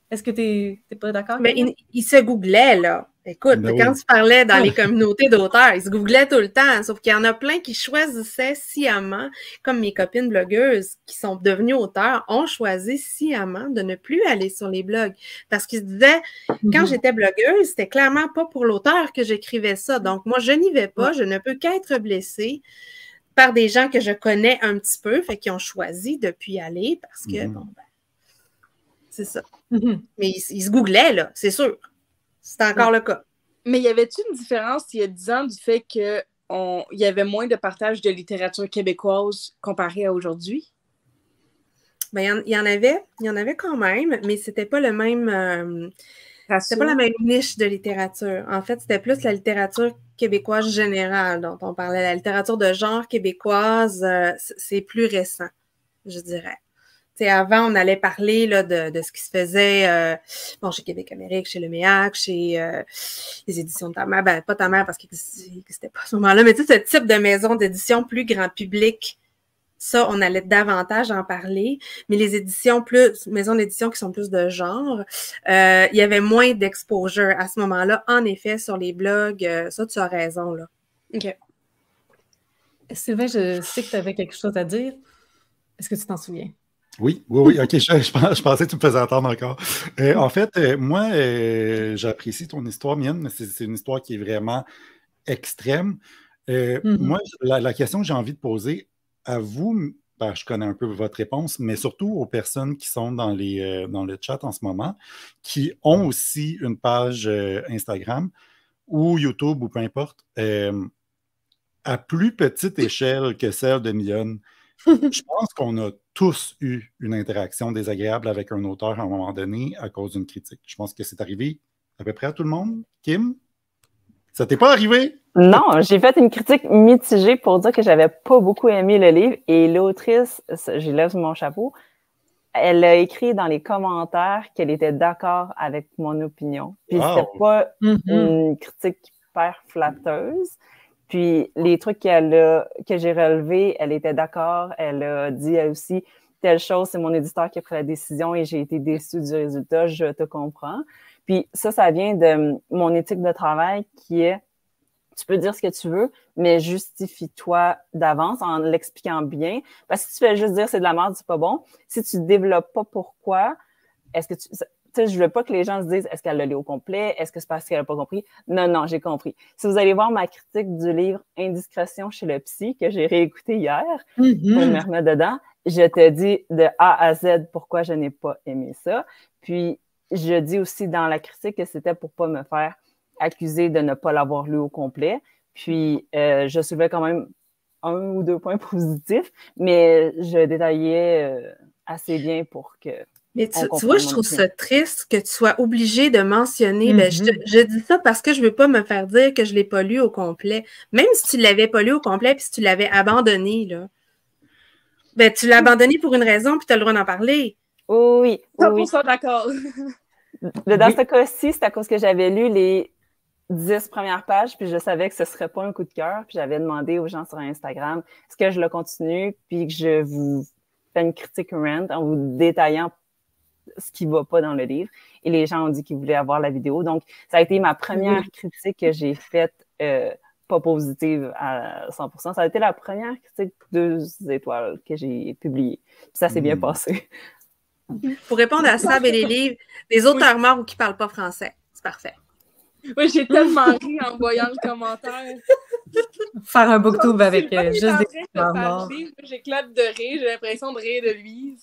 Est-ce que tu n'es pas d'accord? Mais il, se googlait, là. Écoute, ben quand tu parlais dans les communautés d'auteurs, il se googlait tout le temps. Sauf qu'il y en a plein qui choisissaient sciemment, comme mes copines blogueuses qui sont devenues auteurs, ont choisi sciemment de ne plus aller sur les blogs. Parce qu'ils se disaient, quand mhm. j'étais blogueuse, c'était clairement pas pour l'auteur que j'écrivais ça. Donc, moi, je n'y vais pas, je ne peux qu'être blessée par des gens que je connais un petit peu, fait qu'ils ont choisi de plus y aller parce que, mhm. bon, ben, c'est ça. Mm-hmm. Mais il, se googlait, là, c'est sûr. C'est encore le cas. Mais y avait-tu une différence il y a 10 ans du fait qu'il y avait moins de partage de littérature québécoise comparé à aujourd'hui? Ben, il y, en avait, il y en avait quand même, mais c'était pas le même. Euh, c'était pas la même niche de littérature. En fait, c'était plus la littérature québécoise générale dont on parlait. La littérature de genre québécoise, euh, c'est plus récent, je dirais avant, on allait parler là, de, ce qui se faisait euh, bon, chez Québec Amérique, chez le MEAC, chez euh, les éditions de ta mère. Ben, pas ta mère parce que c'était pas à ce moment-là, mais ce type de maison d'édition plus grand public, ça, on allait davantage en parler. Mais les éditions plus, maisons d'édition qui sont plus de genre, euh, il y avait moins d'exposure à ce moment-là. En effet, sur les blogs, ça, tu as raison, là. OK. Sylvain, je sais que tu avais quelque chose à dire. Est-ce que tu t'en souviens? Oui, oui, oui. OK, je, pensais que tu me faisais attendre encore. Euh, en fait, euh, moi, euh, j'apprécie ton histoire, mienne, mais c'est une histoire qui est vraiment extrême. Mm-hmm. Moi, la, question que j'ai envie de poser à vous, ben, je connais un peu votre réponse, mais surtout aux personnes qui sont dans, les, dans le chat en ce moment, qui ont aussi une page Instagram ou YouTube ou peu importe, à plus petite échelle que celle de Mion. Je pense qu'on a tous eu une interaction désagréable avec un auteur à un moment donné à cause d'une critique. Je pense que c'est arrivé à peu près à tout le monde. Kim, ça t'est pas arrivé? Non, j'ai fait une critique mitigée pour dire que j'avais pas beaucoup aimé le livre et l'autrice, je lève mon chapeau, elle a écrit dans les commentaires qu'elle était d'accord avec mon opinion. Puis c'était pas mm-hmm. une critique hyper flatteuse. Puis les trucs qu'elle a, que j'ai relevés, elle était d'accord. Elle a dit aussi telle chose, c'est mon éditeur qui a pris la décision et j'ai été déçue du résultat, je te comprends. Puis ça, ça vient de mon éthique de travail qui est tu peux dire ce que tu veux, mais justifie-toi d'avance en l'expliquant bien. Parce que si tu fais juste dire c'est de la merde, c'est pas bon, si tu développes pas pourquoi, est-ce que tu je veux pas que les gens se disent est-ce qu'elle l'a lu au complet, est-ce que c'est parce qu'elle n'a pas compris? Non, non, j'ai compris. Si vous allez voir ma critique du livre Indiscrétion chez le psy, que j'ai réécouté hier, pour mm-hmm. me remettre dedans, je te dis de A à Z pourquoi je n'ai pas aimé ça. Puis, je dis aussi dans la critique que c'était pour pas me faire accuser de ne pas l'avoir lu au complet. Puis, euh, je soulevais quand même un ou deux points <laughs> positifs, mais je détaillais euh, assez bien pour que. Mais tu, vois, je trouve ça triste que tu sois obligé de mentionner. Ben, mm-hmm. je, dis ça parce que je ne veux pas me faire dire que je ne l'ai pas lu au complet. Même si tu ne l'avais pas lu au complet puis si tu l'avais abandonné, là. Ben, tu l'as abandonné pour une raison puis tu as le droit d'en parler. oui. oui, oui. d'accord. Dans ce cas-ci, c'est à cause que j'avais lu les dix premières pages, puis je savais que ce serait pas un coup de cœur, puis j'avais demandé aux gens sur Instagram est-ce que je le continue, puis que je vous fais une critique rent en vous détaillant ce qui va pas dans le livre. Et les gens ont dit qu'ils voulaient avoir la vidéo. Donc, ça a été ma première critique que j'ai faite euh, pas positive à 100%. Ça a été la première critique deux étoiles que j'ai publiée. Puis ça s'est bien hmm. passé. <laughs> Pour répondre à ça, et les livres, les auteurs morts ou qui parlent pas français, c'est parfait. Oui, j'ai tellement ri en voyant le commentaire. Faire un booktube avec euh, juste des morts. J'éclate de rire, j'ai l'impression de rire de lui.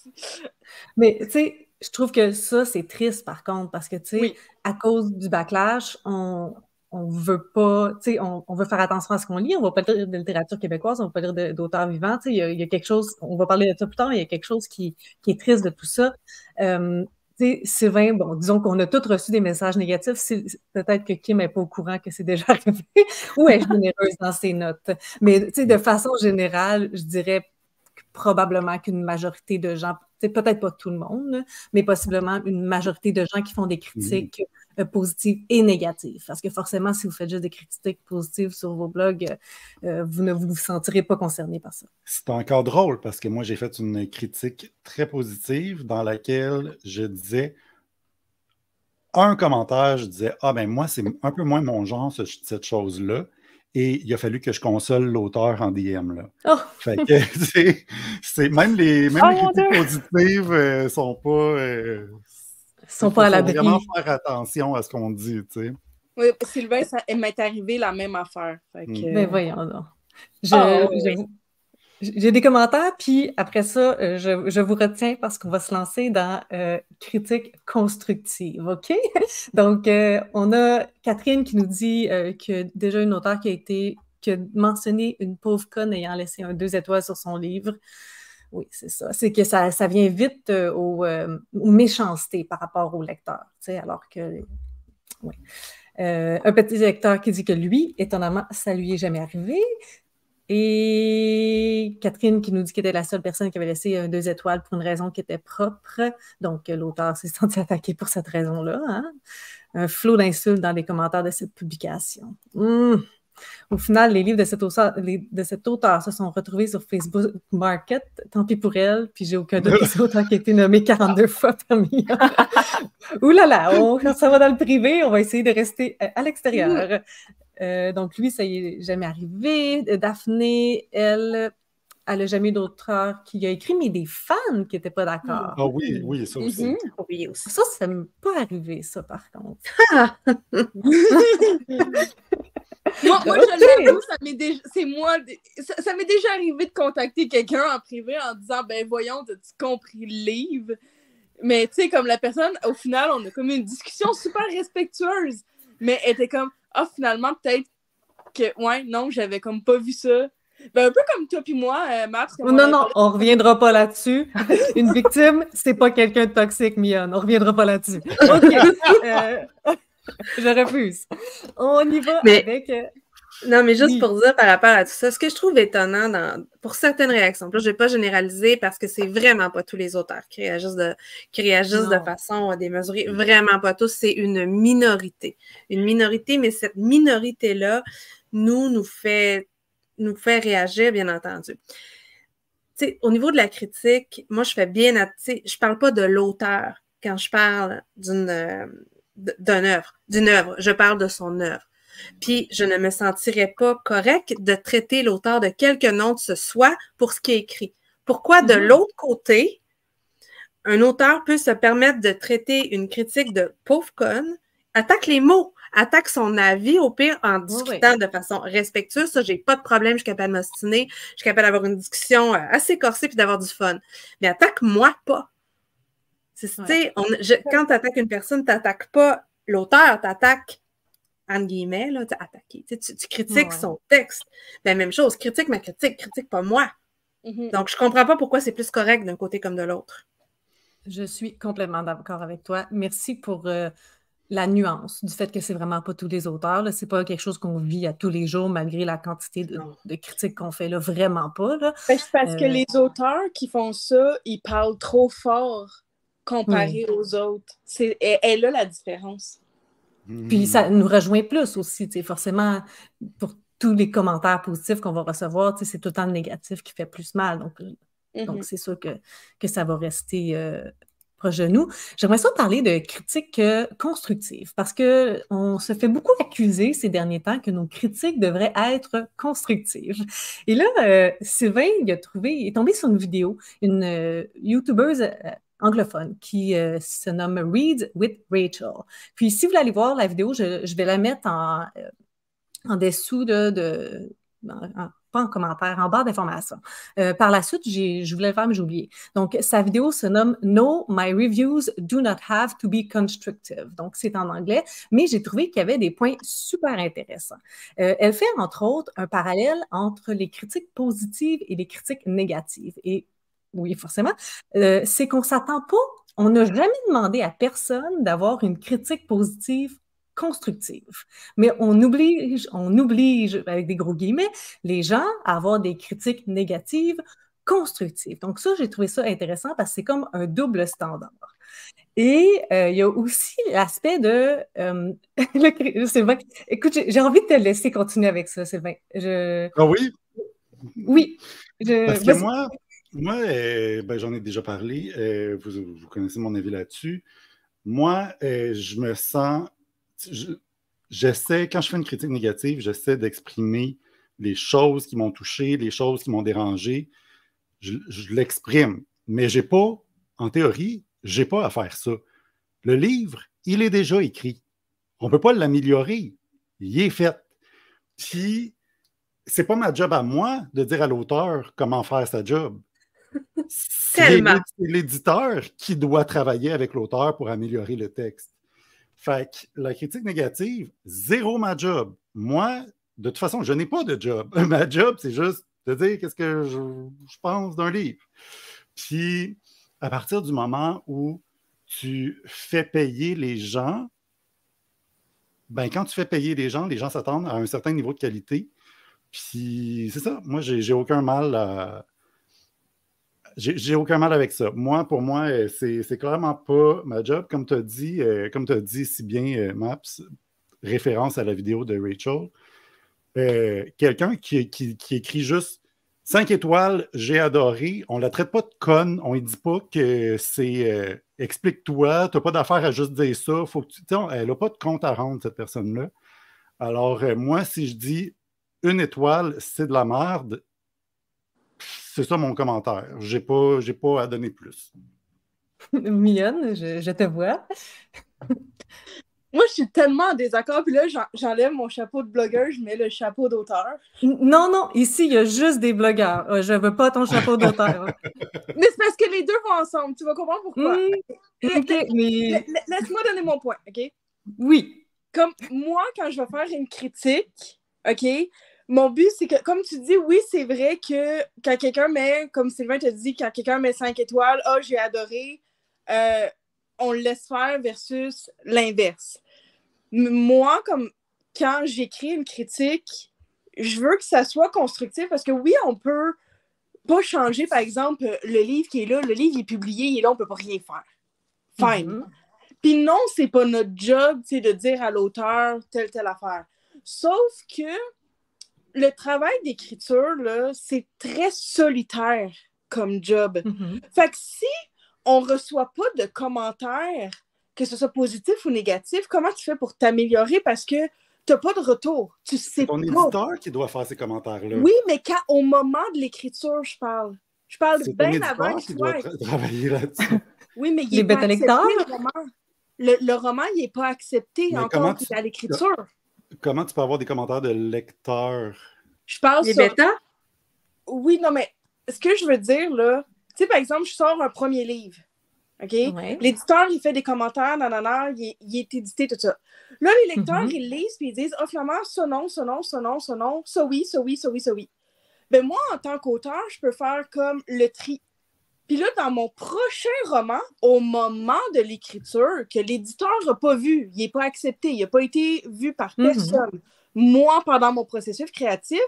Mais tu sais, je trouve que ça, c'est triste par contre, parce que tu sais, à cause du backlash, on, on veut pas, tu sais, on, on, veut faire attention à ce qu'on lit, on va pas lire de littérature québécoise, on va pas lire d'auteurs vivants, tu sais, il y, a quelque chose, on va parler de ça plus tard, il y a quelque chose qui, qui est triste de tout ça. Euh, sais, Sylvain, bon, disons qu'on a tous reçu des messages négatifs. Peut-être que Kim n'est pas au courant que c'est déjà <laughs> arrivé ou est généreuse dans ses notes. Mais de façon générale, je dirais probablement qu'une majorité de gens, peut-être pas tout le monde, mais possiblement une majorité de gens qui font des critiques euh, positives et négatives. Parce que forcément, si vous faites juste des critiques positives sur vos blogs, euh, vous ne vous sentirez pas concerné par ça. C'est encore drôle parce que moi, j'ai fait une critique très positive dans laquelle je disais un commentaire, je disais Ah ben moi, c'est un peu moins mon genre, cette chose-là. Et il a fallu que je console l'auteur en DM. Là. Oh! Fait que, <laughs> c'est, même les, même oh, critiques positives ne euh, sont pas. Euh, sont pas à l'abri. vraiment faire attention à ce qu'on dit, tu sais. Oui, Sylvain, ça m'est arrivé la même affaire. Fait que... Mais voyons donc. Je, oh, j'ai des commentaires, puis après ça, euh, je, vous retiens parce qu'on va se lancer dans euh, critique constructive, OK? <laughs> Donc, euh, on a Catherine qui nous dit que déjà une auteure qui a été, qui a mentionné une pauvre conne ayant laissé un deux étoiles sur son livre. Oui, c'est ça. C'est que ça, ça vient vite aux, méchancetés par rapport au lecteur, tu sais, alors que... Oui. un petit lecteur qui dit que lui, étonnamment, ça lui est jamais arrivé. Et Catherine qui nous dit qu'elle était la seule personne qui avait laissé un deux étoiles pour une raison qui était propre. Donc, l'auteur s'est <laughs> senti attaqué pour cette raison-là. Hein. Un flot d'insultes dans les commentaires de cette publication. Hmm. Au final, les livres de cet, auteur, de cet auteur se sont retrouvés sur Facebook Market. Tant pis pour elle. Puis j'ai aucun doute que c'est auteur qui a été nommé 42 fois parmi <laughs> Ouh là là, on, ça va dans le privé, on va essayer de rester euh, à l'extérieur. Euh, donc, lui, ça y est jamais arrivé. Euh, Daphné, elle, elle n'a jamais eu d'auteur qui a écrit, mais des fans qui n'étaient pas d'accord. Ah oui, oui, ça aussi. Mm Ça, ça m'est pas arrivé, ça, par contre. <laughs> moi, moi je l'avoue, ça m'est déjà, c'est moi, ça, m'est déjà arrivé de contacter quelqu'un en privé en disant, ben voyons, as-tu compris le livre? Mais tu sais, comme la personne, au final, on a comme une discussion super respectueuse. Mais elle était comme, ah, finalement, peut-être que, ouais, non, j'avais comme pas vu ça. Ben, un peu comme toi puis moi, euh, Max. Non, non, on reviendra pas là-dessus. <laughs> Une victime, c'est pas quelqu'un de toxique, Mion. On reviendra pas là-dessus. <laughs> OK. Euh, <laughs> je refuse. On y va avec. Euh, non, mais juste pour dire par rapport à tout ça, ce que je trouve étonnant dans, pour certaines réactions, là, je ne vais pas généraliser parce que c'est vraiment pas tous les auteurs qui réagissent de, qui réagissent de façon démesurée. Vraiment pas tous, c'est une minorité. Une minorité, mais cette minorité-là, nous, nous fait, nous fait réagir, bien entendu. au niveau de la critique, moi, je fais bien, je ne parle pas de l'auteur quand je parle d'une d'une œuvre, d'une œuvre, je parle de son œuvre. Puis je ne me sentirais pas correct de traiter l'auteur de quelque nom que ce soit pour ce qui est écrit. Pourquoi de mm-hmm. l'autre côté, un auteur peut se permettre de traiter une critique de pauvre conne, attaque les mots, attaque son avis, au pire, en discutant de façon respectueuse. Ça, j'ai pas de problème, je suis capable de m'ostiner, je suis capable d'avoir une discussion euh, assez corsée puis d'avoir du fun. Mais attaque-moi pas. Ouais. On, quand tu attaques une personne, tu n'attaques pas l'auteur, tu attaques, entre guillemets, là, attaquer. Tu, tu, critiques son texte. La même chose, critique ma critique, critique pas moi. Mm-hmm. Donc, je comprends pas pourquoi c'est plus correct d'un côté comme de l'autre. Je suis complètement d'accord avec toi. Merci pour euh, la nuance du fait que c'est vraiment pas tous les auteurs. C'est pas quelque chose qu'on vit à tous les jours malgré la quantité de, critiques qu'on fait. Là. Vraiment pas. Là. Ben, parce que euh, les auteurs qui font ça, ils parlent trop fort comparé aux autres. C'est, est là la différence. Puis ça nous rejoint plus aussi, forcément, pour tous les commentaires positifs qu'on va recevoir, c'est tout le temps le négatif qui fait plus mal. Donc, euh, donc mm-hmm. c'est sûr que, que ça va rester euh, proche de nous. J'aimerais ça parler de critiques euh, constructives parce qu'on se fait beaucoup accuser ces derniers temps que nos critiques devraient être constructives. Et là, Sylvain, il a trouvé, il est tombé sur une vidéo, une YouTubeuse anglophone qui euh, se nomme Read with Rachel. Puis si vous voulez aller voir la vidéo, je, vais la mettre en, euh, dessous de, pas en commentaire, en barre d'information. Euh, par la suite, je voulais le faire, mais j'ai oublié. Donc, sa vidéo se nomme No, my reviews do not have to be constructive. Donc, c'est en anglais, mais j'ai trouvé qu'il y avait des points super intéressants. elle fait, entre autres, un parallèle entre les critiques positives et les critiques négatives. Et oui, forcément, euh, c'est qu'on ne s'attend pas, on n'a jamais demandé à personne d'avoir une critique positive constructive. Mais on oblige, on oblige, avec des gros guillemets, les gens à avoir des critiques négatives constructives. Donc ça, j'ai trouvé ça intéressant parce que c'est comme un double standard. Et euh, il y a aussi l'aspect de... Euh, <laughs> Sylvain, écoute, j'ai envie de te laisser continuer avec ça, Sylvain. Je... Ah oui? Oui. Parce que moi, moi, euh, ben, j'en ai déjà parlé. Euh, vous, connaissez mon avis là-dessus. Moi, euh, je me sens. J'essaie, quand je fais une critique négative, j'essaie d'exprimer les choses qui m'ont touché, les choses qui m'ont dérangé. Je, l'exprime. Mais j'ai pas, en théorie, j'ai pas à faire ça. Le livre, il est déjà écrit. On ne peut pas l'améliorer. Il est fait. Puis, c'est pas ma job à moi de dire à l'auteur comment faire sa job. C'est l'éditeur qui doit travailler avec l'auteur pour améliorer le texte. Fait que la critique négative, zéro ma job. Moi, de toute façon, je n'ai pas de job. <laughs> ma job, c'est juste de dire qu'est-ce que je, pense d'un livre. Puis, à partir du moment où tu fais payer les gens, ben, quand tu fais payer les gens, les gens s'attendent à un certain niveau de qualité. Puis, c'est ça. Moi, j'ai aucun mal à, j'ai aucun mal avec ça. Moi, pour moi, euh, c'est clairement pas ma job. Comme tu as dit, euh, comme tu as dit si bien, euh, Maps, référence à la vidéo de Rachel, quelqu'un qui, écrit juste 5 étoiles, j'ai adoré, on la traite pas de conne, on ne dit pas que c'est explique-toi, tu n'as pas d'affaire à juste dire ça, faut que tu, elle n'a pas de compte à rendre, cette personne-là. Alors, moi, si je dis une étoile, c'est de la merde, c'est ça mon commentaire. J'ai pas, j'ai pas à donner plus. <laughs> Mignonne, je, te vois. Moi, je suis tellement en désaccord, puis là, j'enlève mon chapeau de blogueur, je mets le chapeau d'auteur. Non, non, ici, il y a juste des blogueurs. Euh, je veux pas ton chapeau d'auteur. <laughs> mais c'est parce que les deux vont ensemble. Tu vas comprendre pourquoi. Hmm, laisse-moi donner mon point, OK? Oui. Comme moi, quand je vais faire une critique, OK, mon but, c'est que, comme tu dis, oui, c'est vrai que quand quelqu'un met, comme Sylvain te dit, quand quelqu'un met 5 étoiles, ah, oh, j'ai adoré, euh, on le laisse faire versus l'inverse. Moi, comme quand j'écris une critique, je veux que ça soit constructif parce que oui, on peut pas changer, par exemple, le livre qui est là, le livre est publié, il est là, on peut pas rien faire. Fine. Mm-hmm. Puis non, c'est pas notre job, de dire à l'auteur telle, telle affaire. Sauf que le travail d'écriture, là, c'est très solitaire comme job. Mm-hmm. Fait que si on reçoit pas de commentaires, que ce soit positif ou négatif, comment tu fais pour t'améliorer? Parce que tu n'as pas de retour. Tu sais C'est ton éditeur qui doit faire ces commentaires-là. Oui, mais quand au moment de l'écriture, je parle. Je parle bien avant que tu travailler là-dessus. <laughs> Oui, mais il est pas accepté, le roman. Le, roman, il n'est pas accepté encore à l'écriture. Comment tu peux avoir des commentaires de lecteurs? Je pense. Les bêta? Oui, non, mais ce que je veux dire, là, tu sais, par exemple, je sors un premier livre. OK? L'éditeur, il fait des commentaires, nanana, il, il est édité, tout ça. Là, les lecteurs, mm-hmm. ils lisent puis ils disent, oh, finalement, ça non, ça non, ça non, ça non, ça oui, ça oui, ça oui, ça oui. Ben moi, en tant qu'auteur, je peux faire comme le tri. Puis là, dans mon prochain roman, au moment de l'écriture, que l'éditeur n'a pas vu, il n'est pas accepté, il n'a pas été vu par mm-hmm. personne, moi, pendant mon processus créatif,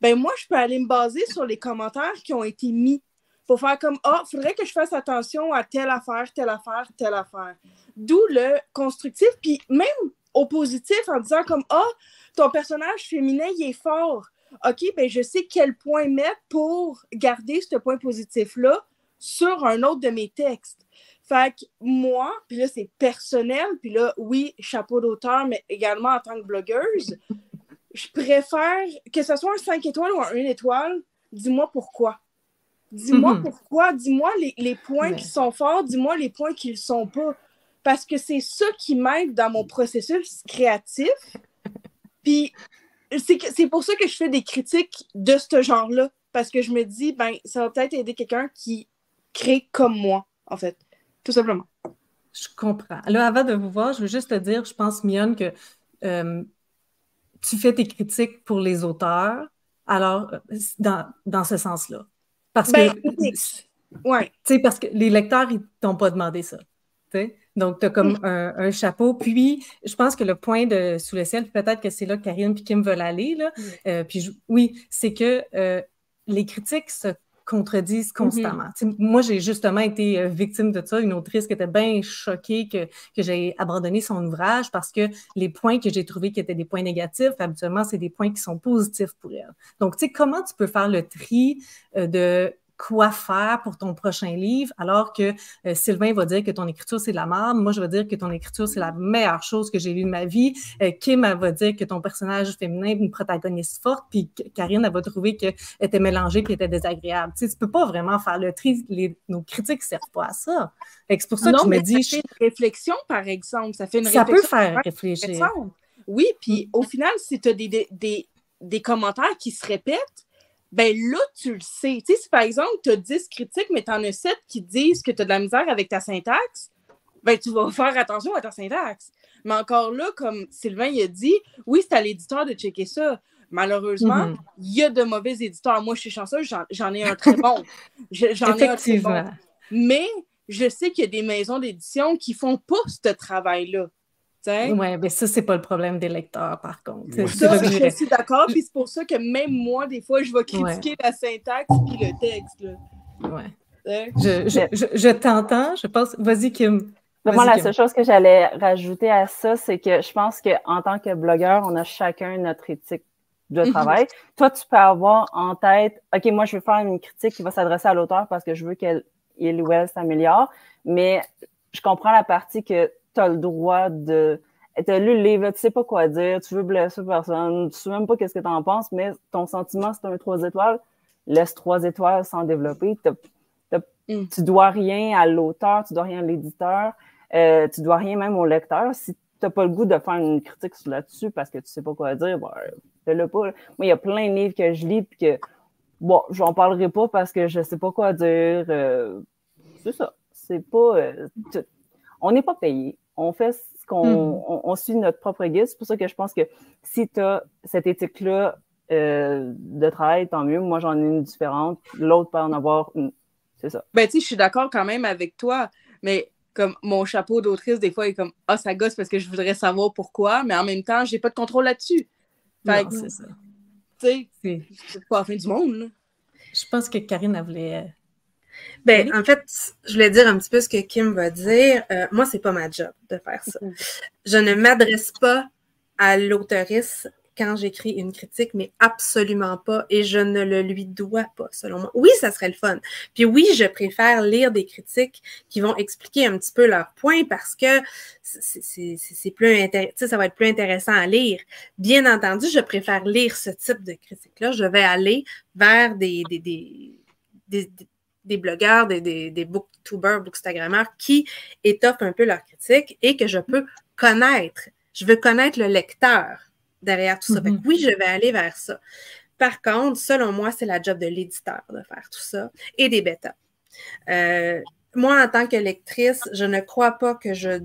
ben moi, je peux aller me baser sur les commentaires qui ont été mis pour faire comme Ah, il faudrait que je fasse attention à telle affaire, telle affaire, telle affaire. D'où le constructif, puis même au positif en disant comme Ah, ton personnage féminin, il est fort. OK, ben je sais quel point mettre pour garder ce point positif-là sur un autre de mes textes. Fait que moi, puis là, c'est personnel, puis là, oui, chapeau d'auteur, mais également en tant que blogueuse, je préfère que ce soit un 5 étoiles ou un 1 étoile, dis-moi pourquoi. Dis-moi mhm. pourquoi, dis-moi les, points qui sont forts, dis-moi les points qui ne le sont pas. Parce que c'est ça qui m'aide dans mon processus créatif. Puis c'est pour ça que je fais des critiques de ce genre-là. Parce que je me dis, ben, ça va peut-être aider quelqu'un qui crée comme moi, en fait. Tout simplement. Je comprends. Là, avant de vous voir, je veux juste te dire, je pense, Mionne, que euh, tu fais tes critiques pour les auteurs, alors, euh, dans, dans ce sens-là. Parce ben, que. Ouais. parce que les lecteurs, ils t'ont pas demandé ça. Donc, tu as comme un, chapeau. Puis, je pense que le point de Sous le ciel, peut-être que c'est là que Karine et Kim veulent aller. Là. Euh, puis, oui, c'est que euh, les critiques se contredisent mm-hmm. constamment. Moi, j'ai justement été euh, victime de ça, une autrice qui était bien choquée que, que j'ai abandonné son ouvrage parce que les points que j'ai trouvés qui étaient des points négatifs, habituellement, c'est des points qui sont positifs pour elle. Donc, tu sais, comment tu peux faire le tri euh, de quoi faire pour ton prochain livre, alors que euh, Sylvain va dire que ton écriture, c'est la merde. Moi, je vais dire que ton écriture, c'est la meilleure chose que j'ai lue de ma vie. Euh, Kim, elle va dire que ton personnage féminin est une protagoniste forte, puis Karine, elle va trouver qu'elle était mélangée puis était désagréable. Tu sais, tu peux pas vraiment faire le tri. nos critiques ne servent pas à ça. C'est pour ça que je me dis... Ça fait une réflexion, par exemple. Ça fait une ça peut faire réfléchir. Oui, puis au final, si tu as des, des, des commentaires qui se répètent, ben là, tu le sais. Tu sais, si par exemple, tu as 10 critiques, mais tu en as 7 qui disent que tu as de la misère avec ta syntaxe, ben tu vas faire attention à ta syntaxe. Mais encore là, comme Sylvain il a dit, oui, c'est à l'éditeur de checker ça. Malheureusement, mm-hmm. il y a de mauvais éditeurs. Moi, je suis chanceuse, j'en ai un très bon. J'en ai un très bon. Mais je sais qu'il y a des maisons d'édition qui font pas ce travail-là. Oui, mais ça, c'est pas le problème des lecteurs, par contre. Ça, je suis d'accord, puis c'est pour ça que même moi, des fois, je vais critiquer la syntaxe puis le texte. Oui. Je, je, je, t'entends, je pense. Vas-y, Kim. Moi, la seule chose que j'allais rajouter à ça, c'est que je pense qu'en tant que blogueur, on a chacun notre éthique de mhm. travail. Toi, tu peux avoir en tête, OK, moi, je veux faire une critique qui va s'adresser à l'auteur parce que je veux qu'elle ou elle s'améliore, mais je comprends la partie que tu as le droit de. Tu as lu le livre, tu sais pas quoi dire, tu veux blesser personne, tu sais même pas qu'est-ce que tu en penses, mais ton sentiment, c'est un trois étoiles. Laisse trois étoiles sans développer. Mm. Tu dois rien à l'auteur, tu dois rien à l'éditeur, euh, tu dois rien même au lecteur. Si tu n'as pas le goût de faire une critique là-dessus parce que tu sais pas quoi dire, ben, fais-le pas. Moi, il y a plein de livres que je lis puis que, bon, j'en parlerai pas parce que je sais pas quoi dire. Euh, c'est ça. C'est pas. Euh, on n'est pas payé on fait ce qu'on hmm. on, suit notre propre guide. C'est pour ça que je pense que si tu as cette éthique-là euh, de travail, tant mieux. Moi, j'en ai une différente. L'autre peut en avoir une. C'est ça. Ben, tu sais, je suis d'accord quand même avec toi, mais comme mon chapeau d'autrice, des fois, est comme Ah, ça gosse parce que je voudrais savoir pourquoi, mais en même temps, j'ai pas de contrôle là-dessus. c'est ça. Tu sais, c'est pas la fin du monde. Je pense que Karine, elle voulait ben, en fait, je voulais dire un petit peu ce que Kim va dire. Euh, moi, c'est pas ma job de faire ça. Je ne m'adresse pas à l'autoriste quand j'écris une critique, mais absolument pas. Et je ne le lui dois pas, selon moi. Oui, ça serait le fun. Puis oui, je préfère lire des critiques qui vont expliquer un petit peu leurs points parce que c'est plus intéressant, ça va être plus intéressant à lire. Bien entendu, je préfère lire ce type de critique-là. Je vais aller vers des, des des blogueurs, des, des, des booktubers, bookstagrammeurs qui étoffent un peu leur critique et que je peux connaître. Je veux connaître le lecteur derrière tout ça. Mm-hmm. oui, je vais aller vers ça. Par contre, selon moi, c'est la job de l'éditeur de faire tout ça et des bêtas. Euh, moi, en tant que lectrice, je ne crois pas que je.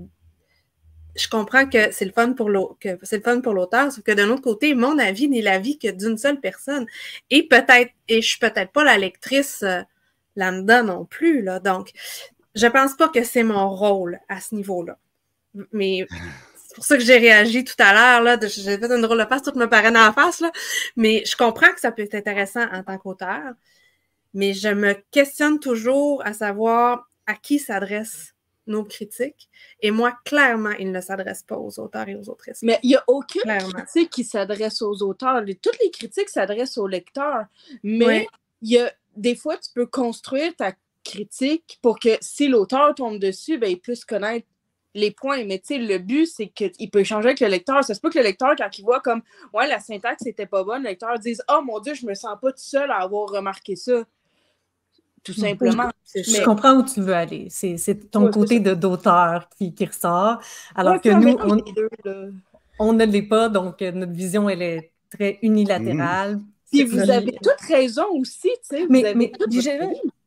Je comprends que c'est le fun pour l'auteur, sauf que d'un autre côté, mon avis n'est l'avis que d'une seule personne. Et peut-être, et je suis peut-être pas la lectrice lambda non plus. Là. Donc, je pense pas que c'est mon rôle à ce niveau-là. Mais c'est pour ça que j'ai réagi tout à l'heure. J'ai fait une drôle de face, tout me paraît la face. Là. Mais je comprends que ça peut être intéressant en tant qu'auteur. Mais je me questionne toujours à savoir à qui s'adressent nos critiques. Et moi, clairement, ils ne s'adressent pas aux auteurs et aux autrices. Mais il n'y a aucune critique qui s'adresse aux auteurs. Toutes les critiques s'adressent aux lecteurs. Mais il y a des fois, tu peux construire ta critique pour que si l'auteur tombe dessus, ben, il puisse connaître les points. Mais tu sais, le but, c'est qu'il peut échanger avec le lecteur. Ça se peut que le lecteur, quand il voit comme Ouais, la syntaxe n'était pas bonne, le lecteur dise Oh mon Dieu, je me sens pas tout seul à avoir remarqué ça tout simplement. Je, comprends où tu veux aller. C'est ton côté d'auteur qui, qui, ressort. Alors que nous, on, ne l'est pas, donc euh, notre vision, elle est très unilatérale. Mmh. Puis vous avez toute raison aussi, tu sais. Mais, mais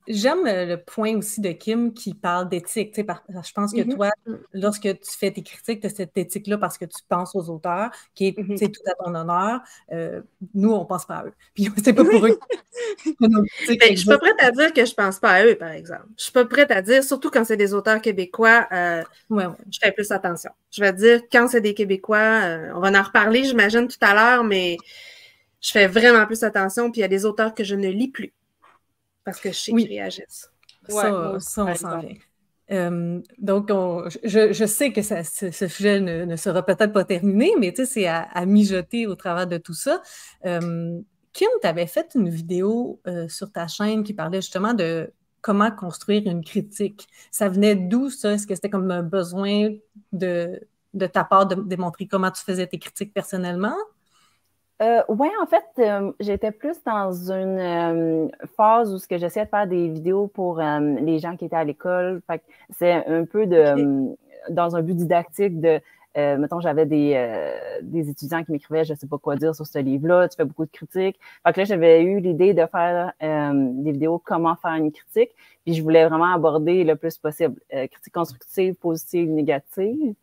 J'aime euh, le point aussi de Kim qui parle d'éthique. Je pense que mm-hmm. toi, lorsque tu fais tes critiques, de cette éthique-là parce que tu penses aux auteurs, qui est mm-hmm. tout à ton honneur. Euh, nous, on ne pense pas à eux. <laughs> Puis c'est pas pour eux. Ben, je ne suis pas prête à dire que je ne pense pas à eux, par exemple. Je ne suis pas prête à dire, surtout quand c'est des auteurs québécois, euh, je fais plus attention. Je vais dire, quand c'est des Québécois, on va en reparler, j'imagine, tout à l'heure, mais je fais vraiment plus attention. Puis il y a des auteurs que je ne lis plus parce que je sais qu'ils réagissent. ça, on s'en vient. Euh, donc, je, sais que ce, sujet ne, sera peut-être pas terminé, mais c'est à, mijoter au travers de tout ça. Euh, Kim, tu avais fait une vidéo euh, sur ta chaîne qui parlait justement de comment construire une critique. Ça venait d'où ça? Est-ce que c'était comme un besoin de, de ta part de démontrer comment tu faisais tes critiques personnellement? Euh, oui, en fait, euh, j'étais plus dans une euh, phase où ce que j'essayais de faire des vidéos pour les gens qui étaient à l'école. C'est un peu de dans un but didactique de mettons, j'avais des, des étudiants qui m'écrivaient je sais pas quoi dire sur ce livre-là, tu fais beaucoup de critiques. Fait que là, j'avais eu l'idée de faire des vidéos comment faire une critique. Puis je voulais vraiment aborder le plus possible. critique constructive, positive, négative.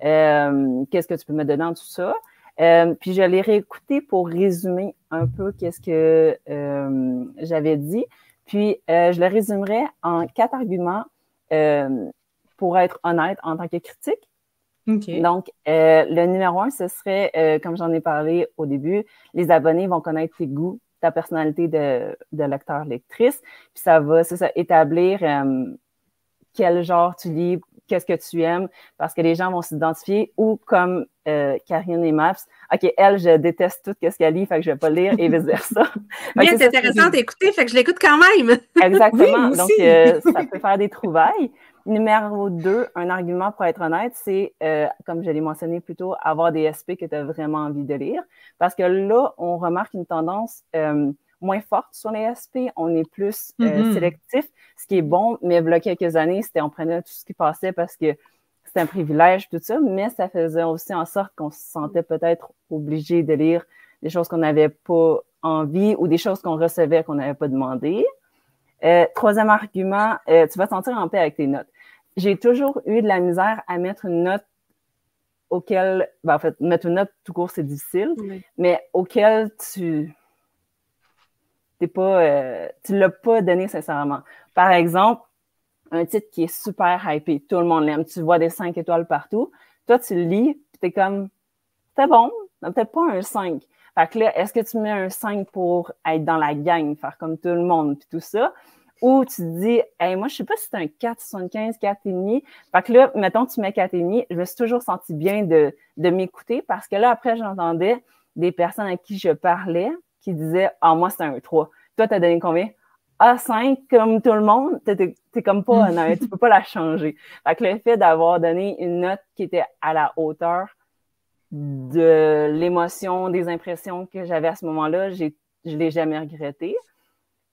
Qu'est-ce que tu peux me donner tout ça? Euh, puis je l'ai réécouté pour résumer un peu qu'est-ce que euh, j'avais dit. Puis euh, je le résumerai en quatre arguments pour être honnête en tant que critique. Donc, le numéro un, ce serait, comme j'en ai parlé au début, les abonnés vont connaître tes goûts, ta personnalité de, de lecteur-lectrice. Puis ça va, ça, établir quel genre tu lis, qu'est-ce que tu aimes, parce que les gens vont s'identifier ou comme euh, Karine et Maps, OK, elle, je déteste tout ce qu'elle lit, fait que je vais pas lire et vice-versa. <laughs> Mais c'est intéressant d'écouter, fait que je l'écoute quand même. <laughs> Exactement. Donc, euh, ça peut faire des trouvailles. Numéro deux, un argument pour être honnête, c'est, euh, comme je l'ai mentionné plus tôt, avoir des SP que tu as vraiment envie de lire. Parce que là, on remarque une tendance euh, moins forte sur les SP, on est plus euh, mm-hmm. sélectif, ce qui est bon, mais il y a quelques années, c'était on prenait tout ce qui passait parce que c'était un privilège, tout ça, mais ça faisait aussi en sorte qu'on se sentait peut-être obligé de lire des choses qu'on n'avait pas envie ou des choses qu'on recevait qu'on n'avait pas demandé. Euh, troisième argument, euh, tu vas te sentir en paix avec tes notes. J'ai toujours eu de la misère à mettre une note auquel, ben, en fait, mettre une note tout court, c'est difficile, mais auquel tu t'es pas, euh, tu l'as pas donné sincèrement. Par exemple, un titre qui est super hypé, tout le monde l'aime, tu vois des 5 étoiles partout. Toi, tu le lis, tu es comme, c'est bon, peut-être pas un 5. Fait que là, est-ce que tu mets un 5 pour être dans la gang, faire comme tout le monde, puis tout ça? Ou tu te dis, moi, je sais pas si c'est un 4,75, 4,5. Fait que là, mettons, tu mets 4,5, je me suis toujours senti bien de, de m'écouter parce que là, après, j'entendais des personnes à qui je parlais qui disaient, ah, moi, c'est un 3. Toi, t'as donné combien? A5 comme tout le monde, t'es comme pas <laughs> honnête, tu peux pas la changer. Fait que le fait d'avoir donné une note qui était à la hauteur de l'émotion, des impressions que j'avais à ce moment-là, je l'ai jamais regretté.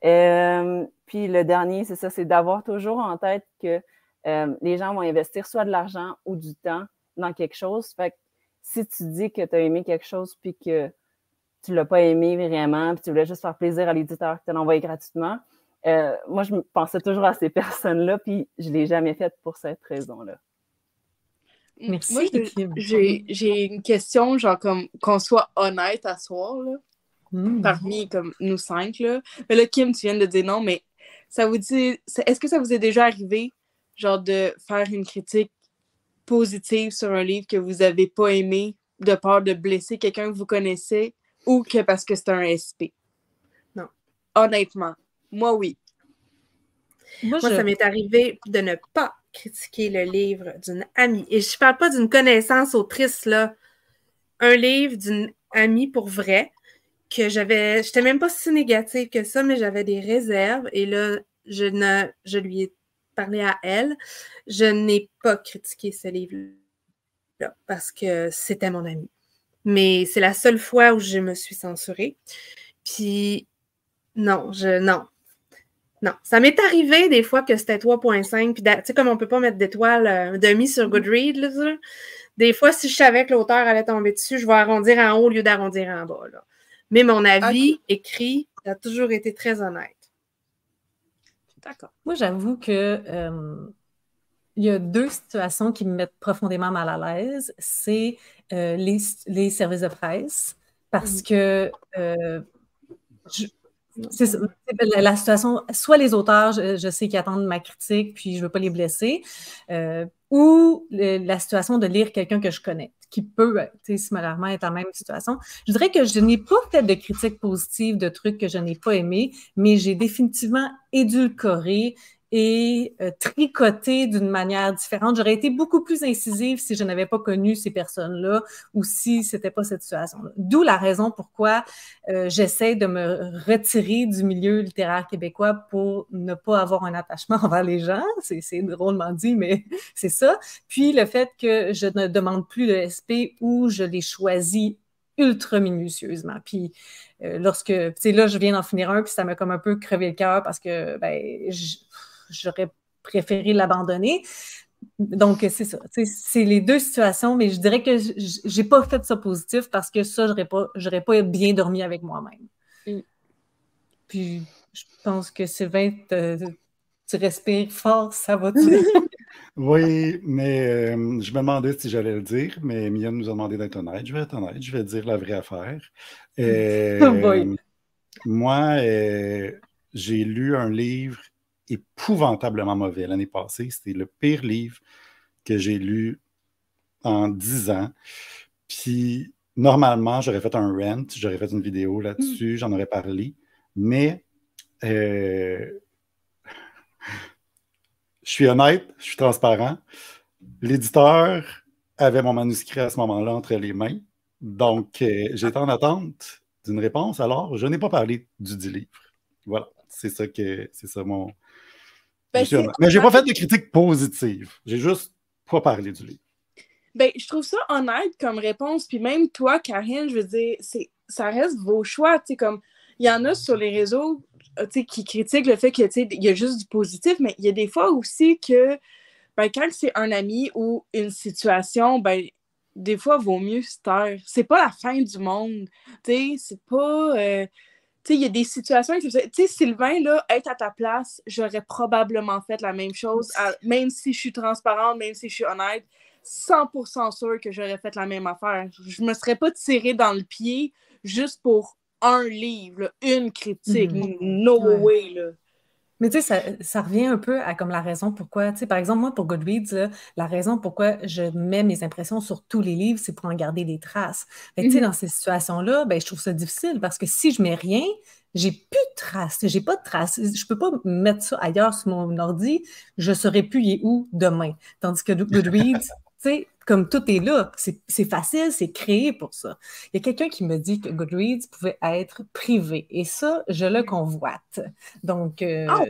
Euh, puis le dernier, c'est ça, c'est d'avoir toujours en tête que euh, les gens vont investir soit de l'argent ou du temps dans quelque chose. Fait que si tu dis que tu as aimé quelque chose puis que tu ne l'as pas aimé vraiment, puis tu voulais juste faire plaisir à l'éditeur qui te l'a envoyé gratuitement, euh, moi, je pensais toujours à ces <laughs> personnes-là, puis je ne l'ai jamais fait pour cette raison-là. Merci. Moi, j'ai une question, genre comme qu'on soit honnête à soi, là, hmm. parmi comme nous cinq. Là. Mais là, Kim, tu viens de dire non, mais ça vous dit. Est-ce que ça vous est déjà arrivé, genre, de faire une critique positive sur un livre que vous n'avez pas aimé de peur de blesser quelqu'un que vous connaissez ou que parce que c'est un SP? Non. Honnêtement, moi, oui. Moi, ça m'est arrivé de ne pas critiquer le livre d'une amie. Et je ne parle pas d'une connaissance autrice, là. Un livre d'une amie pour vrai, que j'avais. Je n'étais même pas si négative que ça, mais j'avais des réserves. Et là, je, ne, je lui ai parlé à elle. Je n'ai pas critiqué ce livre-là parce que c'était mon ami. Mais c'est la seule fois où je me suis censurée. Puis, non, je, non, non, ça m'est arrivé des fois que c'était 3.5, puis tu sais, comme on ne peut pas mettre d'étoiles euh, demi sur mm-hmm. Goodreads, des fois, si je savais que l'auteur allait tomber dessus, je vais arrondir en haut au lieu d'arrondir en bas. Mais mon avis écrit a toujours été très honnête. D'accord. Moi, j'avoue que euh, il y a deux situations qui me mettent profondément mal à l'aise. C'est euh, les, services de presse, parce mm. que je, c'est La, situation, soit les auteurs, je, sais qu'ils attendent ma critique, puis je ne veux pas les blesser, euh, ou la situation de lire quelqu'un que je connais, qui peut, similairement, être en même situation. Je dirais que je n'ai pas fait de critiques positives de trucs que je n'ai pas aimés, mais j'ai définitivement édulcoré et euh, tricoter d'une manière différente. J'aurais été beaucoup plus incisive si je n'avais pas connu ces personnes-là ou si c'était pas cette situation-là. D'où la raison pourquoi euh, j'essaie de me retirer du milieu littéraire québécois pour ne pas avoir un attachement <laughs> envers les gens. C'est drôlement dit, mais <laughs> c'est ça. Puis le fait que je ne demande plus le SP ou je les choisis ultra minutieusement. Puis euh, lorsque, tu sais, là, je viens d'en finir un, puis ça m'a comme un peu crevé le cœur parce que, ben, je, j'aurais préféré l'abandonner. Donc, c'est ça. C'est les deux situations, mais je dirais que j'ai pas fait ça positif parce que ça, j'aurais pas, pas bien dormi avec moi-même. Mm. Puis, je pense que Sylvain, tu respires fort, ça va-tu? <laughs> oui, mais euh, je me demandais si j'allais le dire, mais Mia nous a demandé d'être honnête. Je vais être honnête, je vais dire la vraie affaire. <laughs> Euh, moi, euh, j'ai lu un livre épouvantablement mauvais l'année passée. C'était le pire livre que j'ai lu en dix ans. Puis, normalement, j'aurais fait un rent, j'aurais fait une vidéo là-dessus, j'en aurais parlé. Mais, euh, <laughs> je suis honnête, je suis transparent. L'éditeur avait mon manuscrit à ce moment-là entre les mains. Donc, euh, j'étais en attente d'une réponse. Alors, je n'ai pas parlé du dit livre. Voilà, c'est ça que c'est ça mon, ben, mais j'ai pas fait de critique positive. J'ai juste pas parlé du livre. Ben, je trouve ça honnête comme réponse. Puis même toi, Karine, je veux dire, ça reste vos choix. Comme il y en a sur les réseaux euh, qui critiquent le fait qu'il y a juste du positif, mais il y a des fois aussi que ben, quand c'est un ami ou une situation, ben, des fois, il vaut mieux se taire. C'est pas la fin du monde. C'est pas. Euh, tu sais, il y a des situations tu sais, Sylvain, là, être à ta place, j'aurais probablement fait la même chose, même si je suis transparente, même si je suis honnête, 100% sûr que j'aurais fait la même affaire. Je me serais pas tiré dans le pied juste pour un livre, une critique. Mhm. No way, là. Mais tu sais, ça, revient un peu à comme la raison pourquoi, tu sais, par exemple, moi, pour Goodreads, la raison pourquoi je mets mes impressions sur tous les livres, c'est pour en garder des traces. Mais tu sais, mm-hmm. dans ces situations-là, ben, je trouve ça difficile parce que si je mets rien, j'ai plus de traces, j'ai pas de traces. Je peux pas mettre ça ailleurs sur mon ordi, je saurais plus où demain. Tandis que Goodreads, <laughs> tu sais, comme tout est là. C'est facile, c'est créé pour ça. Il y a quelqu'un qui me dit que Goodreads pouvait être privé. Et ça, je le convoite. Donc, euh, oh!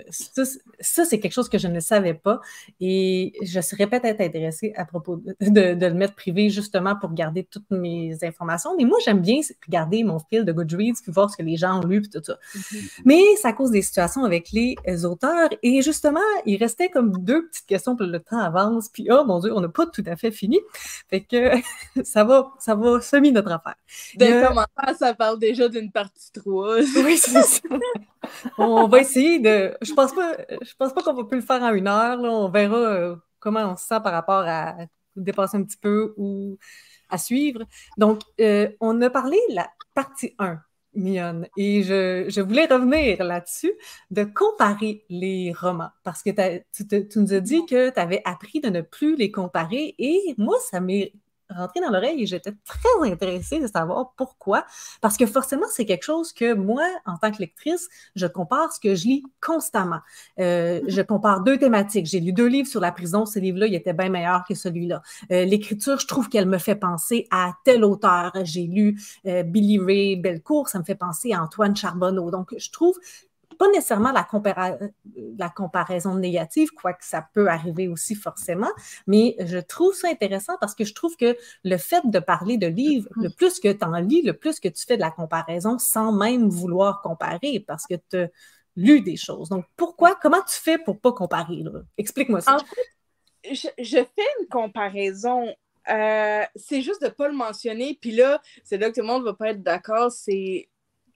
ça, c'est quelque chose que je ne savais pas. Et je serais peut-être intéressée à propos de, le mettre privé justement pour garder toutes mes informations. Mais moi, j'aime bien regarder mon fil de Goodreads puis voir ce que les gens ont lu puis tout ça. Mm-hmm. Mais ça cause des situations avec les auteurs. Et justement, il restait comme deux petites questions, pour le temps avance. Puis, oh mon Dieu, on n'a pas tout à fait fini. Fait que <laughs> ça va, ça va semi notre affaire. De commentaires, ça parle déjà d'une partie 3. <laughs> oui, c'est ça. on va essayer de. Je pense pas, je pense pas qu'on va plus le faire en une heure. On verra euh, comment on se sent par rapport à dépasser un petit peu ou à suivre. Donc, euh, on a parlé la partie 1 Mion. Et je, voulais revenir là-dessus, de comparer les romans, parce que tu, tu, nous as dit que tu avais appris de ne plus les comparer, et moi, ça m'est rentré dans l'oreille et j'étais très intéressée de savoir pourquoi. Parce que forcément, c'est quelque chose que moi, en tant que lectrice, je compare ce que je lis constamment. Euh, je compare deux thématiques. J'ai lu deux livres sur la prison. Ce livre-là, il était bien meilleur que celui-là. Euh, l'écriture, je trouve qu'elle me fait penser à tel auteur. J'ai lu euh, Billy Ray Belcourt, ça me fait penser à Antoine Charbonneau. Donc, je trouve pas nécessairement la, la comparaison négative, quoique ça peut arriver aussi forcément, mais je trouve ça intéressant parce que je trouve que le fait de parler de livres, le plus que tu en lis, le plus que tu fais de la comparaison sans même vouloir comparer parce que tu as lu des choses. Donc, pourquoi, comment tu fais pour pas comparer? Explique-moi ça. En fait, je, fais une comparaison euh, c'est juste de ne pas le mentionner. Puis là, c'est là que tout le monde ne va pas être d'accord. C'est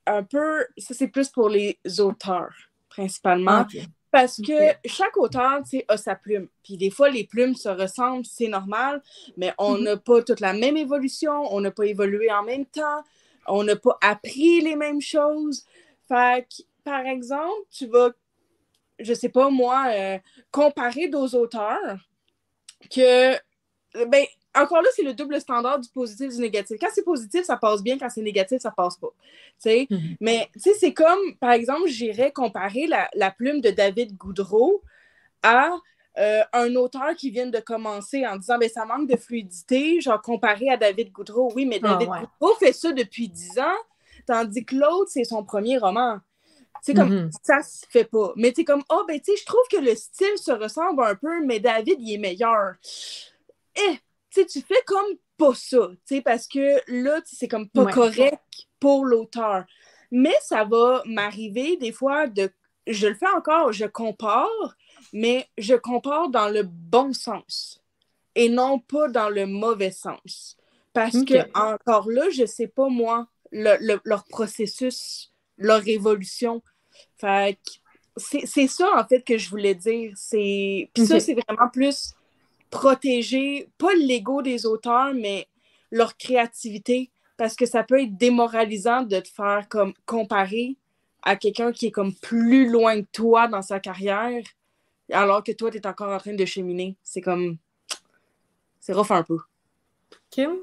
un peu, ça c'est plus pour les auteurs, principalement. Parce que chaque auteur, a sa plume. Puis des fois, les plumes se ressemblent, c'est normal, mais on mhm. n'a pas toute la même évolution, on n'a pas évolué en même temps, on n'a pas appris les mêmes choses. Fait que, par exemple, tu vas, je sais pas moi, euh, comparer d'autres auteurs que, ben, encore là, c'est le double standard du positif et du négatif. Quand c'est positif, ça passe bien. Quand c'est négatif, ça passe pas. Mhm. Mais c'est comme, par exemple, j'irais comparer la, plume de David Goudreau à euh, un auteur qui vient de commencer en disant ben, ça manque de fluidité, genre comparé à David Goudreau. Oui, mais David ah, Goudreau fait ça depuis dix ans, tandis que l'autre, c'est son premier roman. C'est comme mhm. ça se fait pas. Mais tu comme oh ben tu sais, je trouve que le style se ressemble un peu, mais David il est meilleur. Eh, tu fais comme pas ça, parce que là, c'est comme pas correct pour l'auteur. Mais ça va m'arriver des fois de. Je le fais encore, je compare, mais je compare dans le bon sens et non pas dans le mauvais sens. Parce que, encore là, je sais pas, moi, leur processus, leur évolution. Fait c'est ça, en fait, que je voulais dire. Puis ça, c'est vraiment plus protéger, pas l'ego des auteurs, mais leur créativité, parce que ça peut être démoralisant de te faire comme comparer à quelqu'un qui est comme plus loin que toi dans sa carrière, alors que toi, tu es encore en train de cheminer. C'est comme. C'est rough un peu. Kim?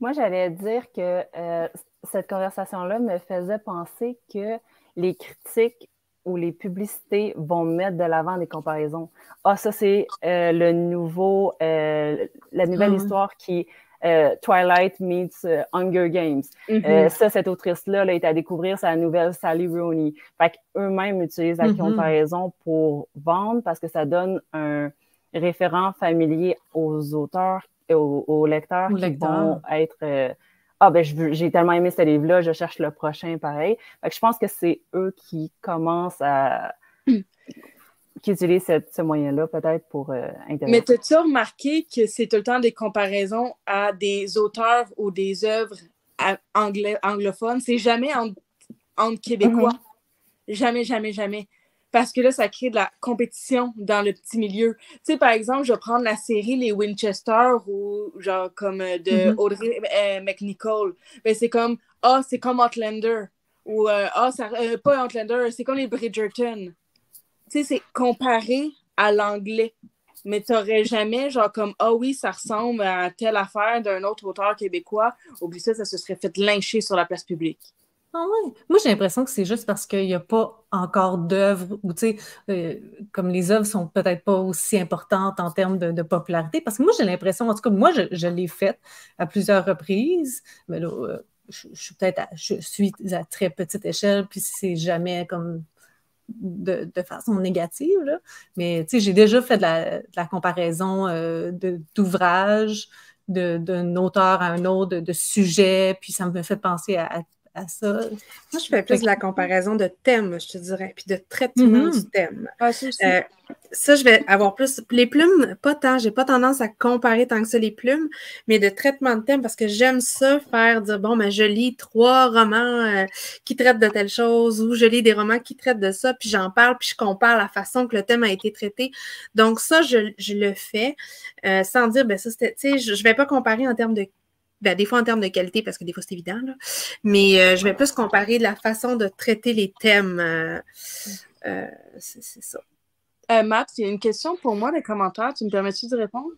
Moi, j'allais dire que euh, cette conversation-là me faisait penser que les critiques où les publicités vont mettre de l'avant des comparaisons. Ah, ça, c'est euh, le nouveau, euh, la nouvelle ah. histoire qui euh, Twilight meets Hunger Games. Mm-hmm. ça, cette autrice-là là, est à découvrir sa nouvelle Sally Rooney. Fait qu'eux-mêmes utilisent la mm-hmm. comparaison pour vendre parce que ça donne un référent familier aux auteurs, et aux, lecteurs qui vont être ah ben j'ai tellement aimé ce livre-là, je cherche le prochain pareil. je pense que c'est eux qui commencent à <clears throat> qui utilisent ce moyen-là peut-être pour euh, Mais as-tu remarqué que c'est tout le temps des comparaisons à des auteurs ou des œuvres anglophones? C'est jamais entre, Québécois. Mm-hmm. Jamais, jamais, jamais parce que là, ça crée de la compétition dans le petit milieu. Tu sais, par exemple, je vais prendre la série Les Winchester ou genre comme euh, de mm-hmm. Audrey euh, McNichol. Ben, c'est comme, ah, c'est comme Outlander. Ou, euh, ah, ça, pas Outlander, c'est comme les Bridgerton. Tu sais, c'est comparé à l'anglais. Mais tu n'aurais jamais, genre, comme, ah oui, ça ressemble à telle affaire d'un autre auteur québécois. Oublie ça, ça se serait fait lyncher sur la place publique. Ah. Moi, j'ai l'impression que c'est juste parce qu'il n'y a pas encore d'œuvres, ou tu sais, euh, comme les œuvres sont peut-être pas aussi importantes en termes de, popularité, parce que moi, j'ai l'impression, en tout cas, moi, je, l'ai faite à plusieurs reprises, mais là, euh, je, suis peut-être, je suis à très petite échelle, puis c'est jamais comme de, façon négative, là. mais j'ai déjà fait de la, comparaison euh, d'ouvrages, d'un auteur à un autre, de, de sujets, puis ça me fait penser à ça. Moi, je fais plus de la comparaison de thèmes, je te dirais, puis de traitement mm-hmm. du thème. Ah, euh, ça, je vais avoir plus. Les plumes, pas tant. J'ai pas tendance à comparer tant que ça les plumes, mais de traitement de thème parce que j'aime ça faire dire bon, ben, je lis trois romans euh, qui traitent de telle chose ou je lis des romans qui traitent de ça, puis j'en parle, puis je compare la façon que le thème a été traité. Donc, ça, je, le fais euh, sans dire, ben, ça, c'était. Tu sais, je, je vais pas comparer en termes de ben, des fois en termes de qualité, parce que des fois c'est évident, là. mais euh, je vais plus comparer la façon de traiter les thèmes. Euh, euh, c'est ça. Matt, il y a une question pour moi, les commentaires. Tu me permets-tu de répondre?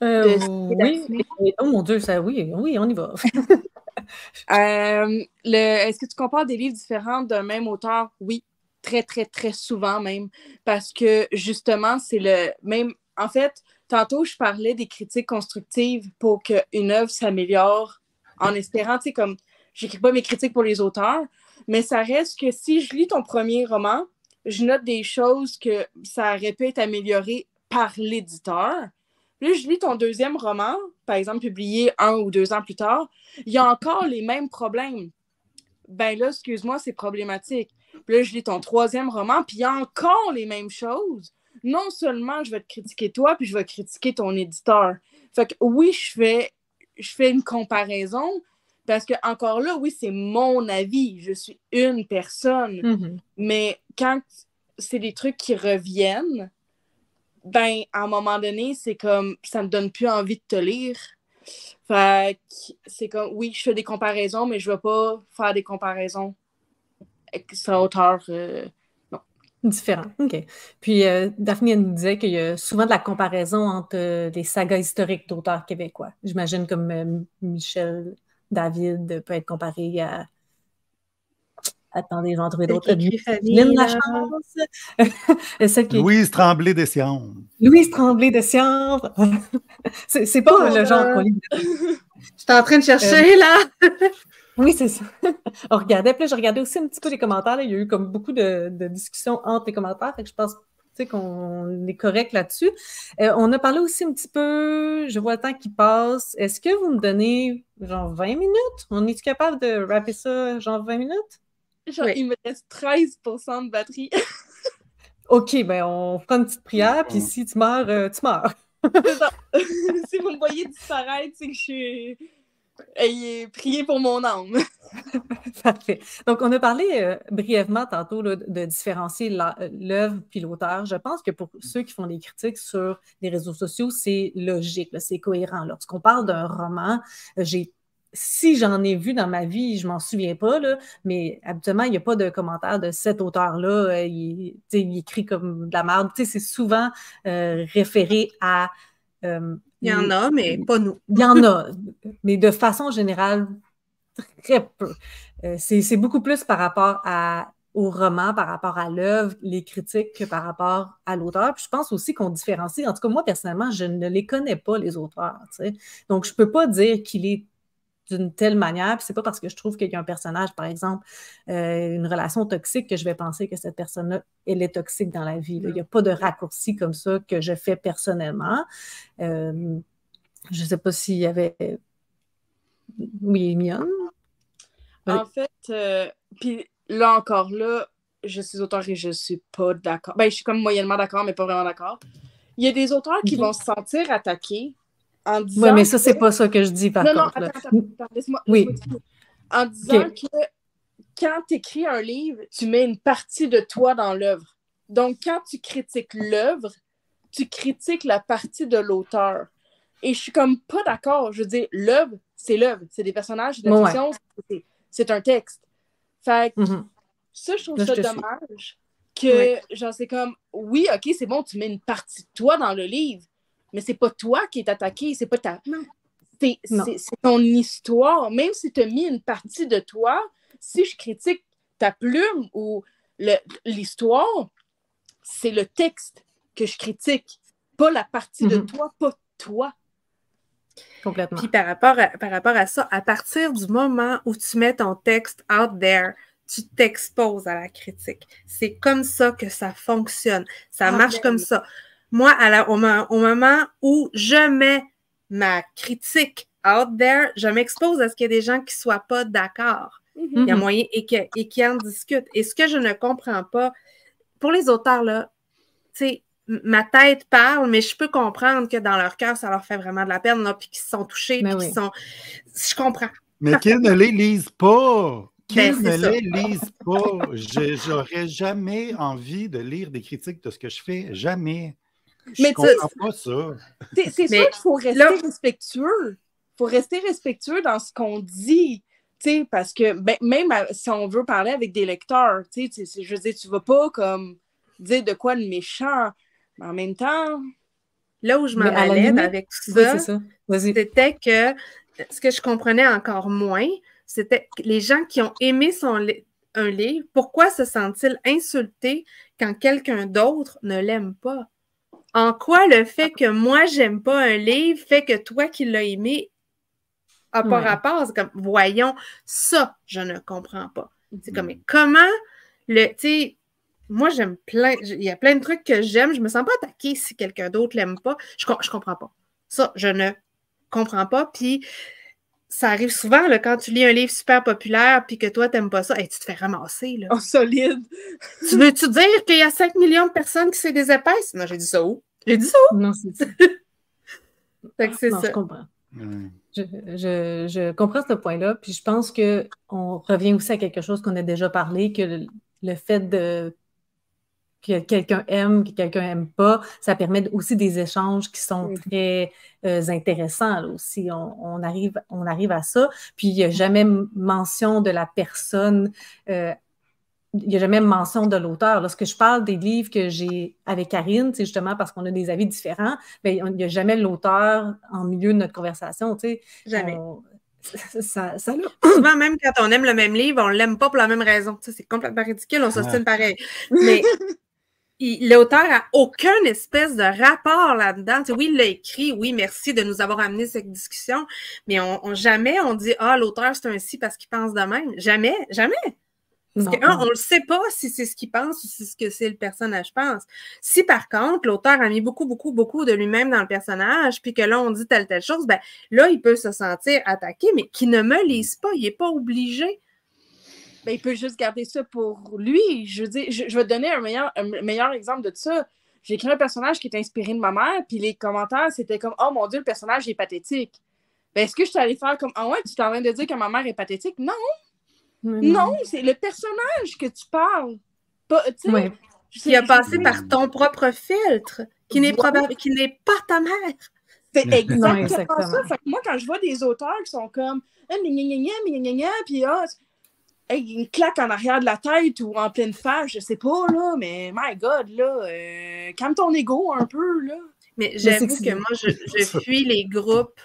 oui. Oh mon Dieu, ça, oui, oui, on y va. <laughs> <laughs> Est-ce que tu compares des livres différents d'un même auteur? Oui, très, très, très souvent même. Parce que justement, c'est le même. En fait, Tantôt, je parlais des critiques constructives pour qu'une œuvre s'améliore en espérant, tu sais, comme j'écris pas mes critiques pour les auteurs, mais ça reste que si je lis ton premier roman, je note des choses que ça aurait pu être amélioré par l'éditeur. Puis je lis ton deuxième roman, par exemple publié un ou deux ans plus tard, il y a encore les mêmes problèmes. Ben là, excuse-moi, c'est problématique. Puis là, je lis ton troisième roman, puis il y a encore les mêmes choses non seulement je vais te critiquer toi, puis je vais critiquer ton éditeur. Fait que oui, je fais, je fais une comparaison parce que, encore là, oui, c'est mon avis. Je suis une personne. Mm-hmm. Mais quand c'est des trucs qui reviennent, ben, à un moment donné, c'est comme ça me donne plus envie de te lire. Fait que c'est comme oui, je fais des comparaisons, mais je ne vais pas faire des comparaisons avec sa auteur. Euh, Différent. OK. Puis euh, Daphne nous disait qu'il y a souvent de la comparaison entre euh, les sagas historiques d'auteurs québécois. J'imagine comme euh, Michel David peut être comparé à. Attendez, j'en trouvé d'autres. Lynn Lachance. <laughs> qui... Louise Tremblay de Siambre. Louise Tremblay de Siambre. <laughs> c'est pas le genre qu'on lit. <laughs> Je suis en train de chercher, là. Oui, c'est ça. <laughs> on regardait, puis je regardais aussi un petit peu les commentaires. Il y a eu comme beaucoup de, discussions entre les commentaires, fait que je pense qu'on est correct là-dessus. Euh, on a parlé aussi un petit peu, je vois le temps qui passe. Est-ce que vous me donnez genre 20 minutes? On est-tu capable de rapper ça genre 20 minutes? Genre, il me reste 13% de batterie. <laughs> OK, ben on fera une petite prière, puis si tu meurs, euh, tu meurs. <laughs> si vous me voyez disparaître, c'est que je suis Ayez prié pour mon âme. <laughs> Parfait. Donc, on a parlé euh, brièvement tantôt de différencier l'œuvre puis l'auteur. Je pense que pour ceux qui font des critiques sur les réseaux sociaux, c'est logique, c'est cohérent. Lorsqu'on parle d'un roman, j'ai si j'en ai vu dans ma vie, je m'en souviens pas, là, mais habituellement, il n'y a pas de commentaire de cet auteur-là. Euh, il, écrit comme de la merde. C'est souvent euh, référé à il y en a, mais pas nous. Il y en a, mais de façon générale, très peu. Euh, c'est beaucoup plus par rapport à, au roman, par rapport à l'œuvre, les critiques, que par rapport à l'auteur. Puis je pense aussi qu'on différencie. En tout cas, moi, personnellement, je ne les connais pas, les auteurs. Donc, je ne peux pas dire qu'il est d'une telle manière. Puis c'est pas parce que je trouve qu'il y a un personnage, par exemple, euh, une relation toxique, que je vais penser que cette personne-là, elle est toxique dans la vie. Il n'y a pas de raccourci comme ça que je fais personnellement. Euh, je ne sais pas s'il y avait. Oui, Mion. En fait, euh, puis là encore, là, je suis auteur et je ne suis pas d'accord. Ben, je suis comme moyennement d'accord, mais pas vraiment d'accord. Il y a des auteurs qui vont se sentir attaqués en disant. Oui, mais ça, c'est pas ça que je dis, par contre. Non, attends, attends, attends laisse-moi. Oui. en disant que quand tu écris un livre, tu mets une partie de toi dans l'œuvre. Donc, quand tu critiques l'œuvre, tu critiques la partie de l'auteur. Et je suis comme pas d'accord. Je veux dire, l'œuvre, c'est l'œuvre. C'est des personnages, c'est fiction, c'est un texte. Fait que mm-hmm. ça, je trouve ça dommage. Que, genre, c'est comme, oui, OK, c'est bon, tu mets une partie de toi dans le livre, mais c'est pas toi qui es attaqué, c'est pas ta. C'est ton histoire. Même si tu as mis une partie de toi, si je critique ta plume ou l'histoire, c'est le texte que je critique, pas la partie de mhm. toi, pas toi. Complètement. Puis par rapport, à, par rapport à ça, à partir du moment où tu mets ton texte out there, tu t'exposes à la critique. C'est comme ça que ça fonctionne. Ça marche comme ça. Moi, à au, moment où je mets ma critique out there, je m'expose à ce qu'il y ait des gens qui ne soient pas d'accord. Il y a moyen et, et qui en discutent. Et ce que je ne comprends pas, pour les auteurs, là, tu sais, ma tête parle, mais je peux comprendre que dans leur cœur, ça leur fait vraiment de la peine, puis qu'ils sont touchés, ben puis qu'ils sont. Je comprends. Mais qu'ils ne les lisent pas. Qu'ils ben, ne les lisent pas. J'aurais jamais envie de lire des critiques de ce que je fais. Jamais. Je mais comprends pas ça. C'est sûr qu'il faut rester respectueux. Il faut rester respectueux dans ce qu'on dit. parce que ben, même si on veut parler avec des lecteurs, je veux dire, tu vas pas comme dire de quoi le méchant. Mais en même temps. Là où je m'en allais avec tout ça, c'était que ce que je comprenais encore moins, c'était les gens qui ont aimé son un livre, pourquoi se sentent-ils insultés quand quelqu'un d'autre ne l'aime pas? En quoi le fait que moi, j'aime pas un livre fait que toi qui l'as aimé n'a pas rapport? C'est comme, voyons, ça, je ne comprends pas. C'est comme, mais comment le, tu sais, moi, j'aime plein. Il y a plein de trucs que j'aime. Je me sens pas attaquée si quelqu'un d'autre l'aime pas. Je, je comprends pas. Ça, je ne comprends pas. Puis, ça arrive souvent là, quand tu lis un livre super populaire puis que toi, tu n'aimes pas ça, et tu te fais ramasser. Là. Oh, solide! <laughs> tu veux-tu dire qu'il y a 5 millions de personnes qui se des épaisses? Non, j'ai dit ça où? J'ai dit ça où? Non, c'est ça. <laughs> c'est ça. Je comprends. Je, je, je, comprends ce point-là, puis je pense qu'on revient aussi à quelque chose qu'on a déjà parlé, que le fait de que quelqu'un aime, que quelqu'un n'aime pas. Ça permet aussi des échanges qui sont très euh, intéressants aussi. On, arrive, on arrive à ça. Puis il n'y a jamais mention de la personne. Euh, il n'y a jamais mention de l'auteur. Lorsque je parle des livres que j'ai avec Karine, c'est justement parce qu'on a des avis différents, mais il n'y a jamais l'auteur en milieu de notre conversation. Jamais. ça, ça <clears throat> Souvent, même quand on aime le même livre, on ne l'aime pas pour la même raison. c'est complètement ridicule, on s'ostine pareil. Mais <laughs> l'auteur a aucun espèce de rapport là-dedans. oui, il l'a écrit, oui, merci de nous avoir amené cette discussion, mais on, jamais on dit Ah, l'auteur, c'est un si parce qu'il pense de même. Jamais, jamais. Parce que, on ne sait pas si c'est ce qu'il pense ou si c'est ce que c'est le personnage pense. Si par contre, l'auteur a mis beaucoup, beaucoup, beaucoup de lui-même dans le personnage, puis que là, on dit telle, telle chose, ben là, il peut se sentir attaqué, mais qu'il ne me lise pas, il n'est pas obligé ben, il peut juste garder ça pour lui. Je veux dire, je, vais te donner un meilleur, un meilleur exemple de ça. J'ai écrit un personnage qui est inspiré de ma mère, puis les commentaires, c'était comme Oh mon Dieu, le personnage est pathétique. Ben, est-ce que je suis allée faire comme Ah ouais, tu t'en viens de dire que ma mère est pathétique? Non! Non, c'est le personnage que tu parles. Pas, Qui a passé par ton propre filtre, qui n'est pas ta mère. C'est exactement, ça. moi, quand je vois des auteurs qui sont comme ah, puis ah, une claque en arrière de la tête ou en pleine face, je sais pas, là, mais my God, là, euh, calme ton ego un peu, là. Mais j'avoue que moi, je, je, fuis les groupes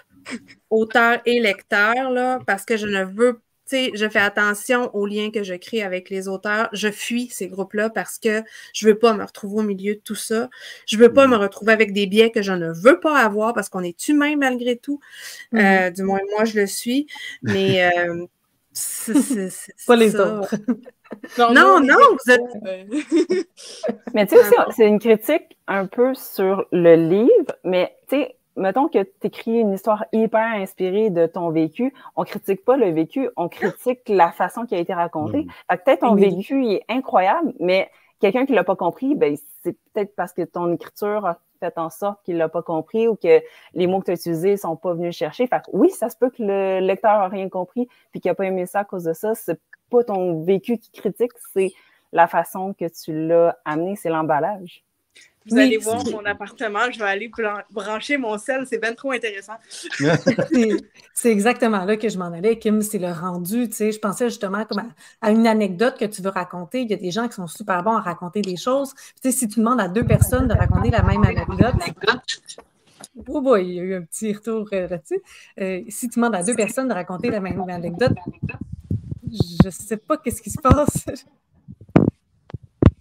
auteurs et lecteurs, là, parce que je ne veux tu sais, je fais attention aux liens que je crée avec les auteurs. Je fuis ces groupes-là parce que je veux pas me retrouver au milieu de tout ça. Je veux pas mm. me retrouver avec des biais que je ne veux pas avoir parce qu'on est humain malgré tout. Mm. Euh, du moins, moi, je le suis. Mais euh, c'est pas les autres. <laughs> Non, non, vous êtes. <laughs> mais tu sais, c'est une critique un peu sur le livre, mais tu sais, mettons que tu écris une histoire hyper inspirée de ton vécu, on critique pas le vécu, on critique la façon qui a été racontée. Mm. peut-être ton vécu est incroyable, mais quelqu'un qui l'a pas compris, ben c'est peut-être parce que ton écriture a fait en sorte qu'il l'a pas compris ou que les mots que tu as utilisés sont pas venus chercher. Oui, ça se peut que le lecteur a rien compris puis qu'il a pas aimé ça à cause de ça. C'est pas ton vécu qui critique, c'est la façon que tu l'as amené, c'est l'emballage. Vous allez voir mon appartement, je vais aller brancher mon sel, c'est bien trop intéressant. <laughs> c'est exactement là que je m'en allais, Kim, c'est le rendu, tu sais, je pensais justement comme à, une anecdote que tu veux raconter, il y a des gens qui sont super bons à raconter des choses, tu sais, si tu demandes à deux personnes de raconter la même anecdote, Oh boy, il y a eu un petit retour euh, là-dessus. Euh, si tu demandes à deux personnes de raconter la même anecdote, je sais pas qu'est-ce qui se passe. <laughs>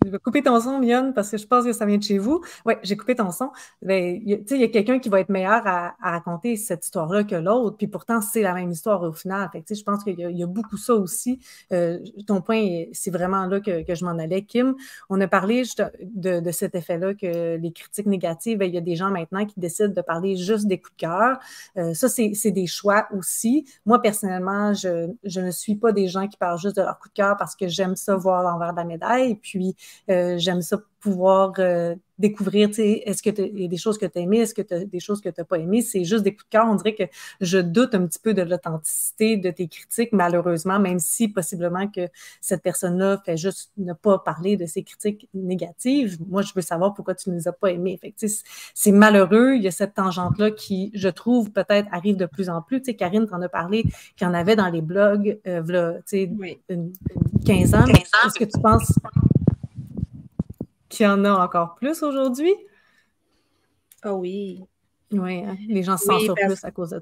Je vais couper ton son, Mion, parce que je pense que ça vient de chez vous. Oui, j'ai coupé ton son. Ben, il y a quelqu'un qui va être meilleur à, raconter cette histoire-là que l'autre, puis pourtant, c'est la même histoire au final. Fait je pense qu'il y, a beaucoup ça aussi. Euh, ton point, c'est vraiment là que, je m'en allais. Kim, on a parlé de, de cet effet-là que les critiques négatives, ben, il y a des gens maintenant qui décident de parler juste des coups de cœur. Euh, ça, c'est des choix aussi. Moi, personnellement, je, je ne suis pas des gens qui parlent juste de leur coup de cœur parce que j'aime ça voir l'envers de la médaille. Puis, euh, j'aime ça pouvoir euh, découvrir, est-ce que il y a des choses que tu as aimées, est-ce que tu as des choses que tu n'as pas aimées? C'est juste des coups de cœur. On dirait que je doute un petit peu de l'authenticité de tes critiques, malheureusement, même si possiblement que cette personne-là fait juste ne pas parler de ses critiques négatives. Moi, je veux savoir pourquoi tu ne les as pas aimées. c'est malheureux. Il y a cette tangente-là qui, je trouve, peut-être arrive de plus en plus. Tu sais, Karine t'en a parlé, qu'il y en avait dans les blogs, euh, là, une, une, 15 ans. Est-ce que tu penses qu'il y en a encore plus aujourd'hui? Ah oui. Oui, hein, les gens s'en sortent plus à cause de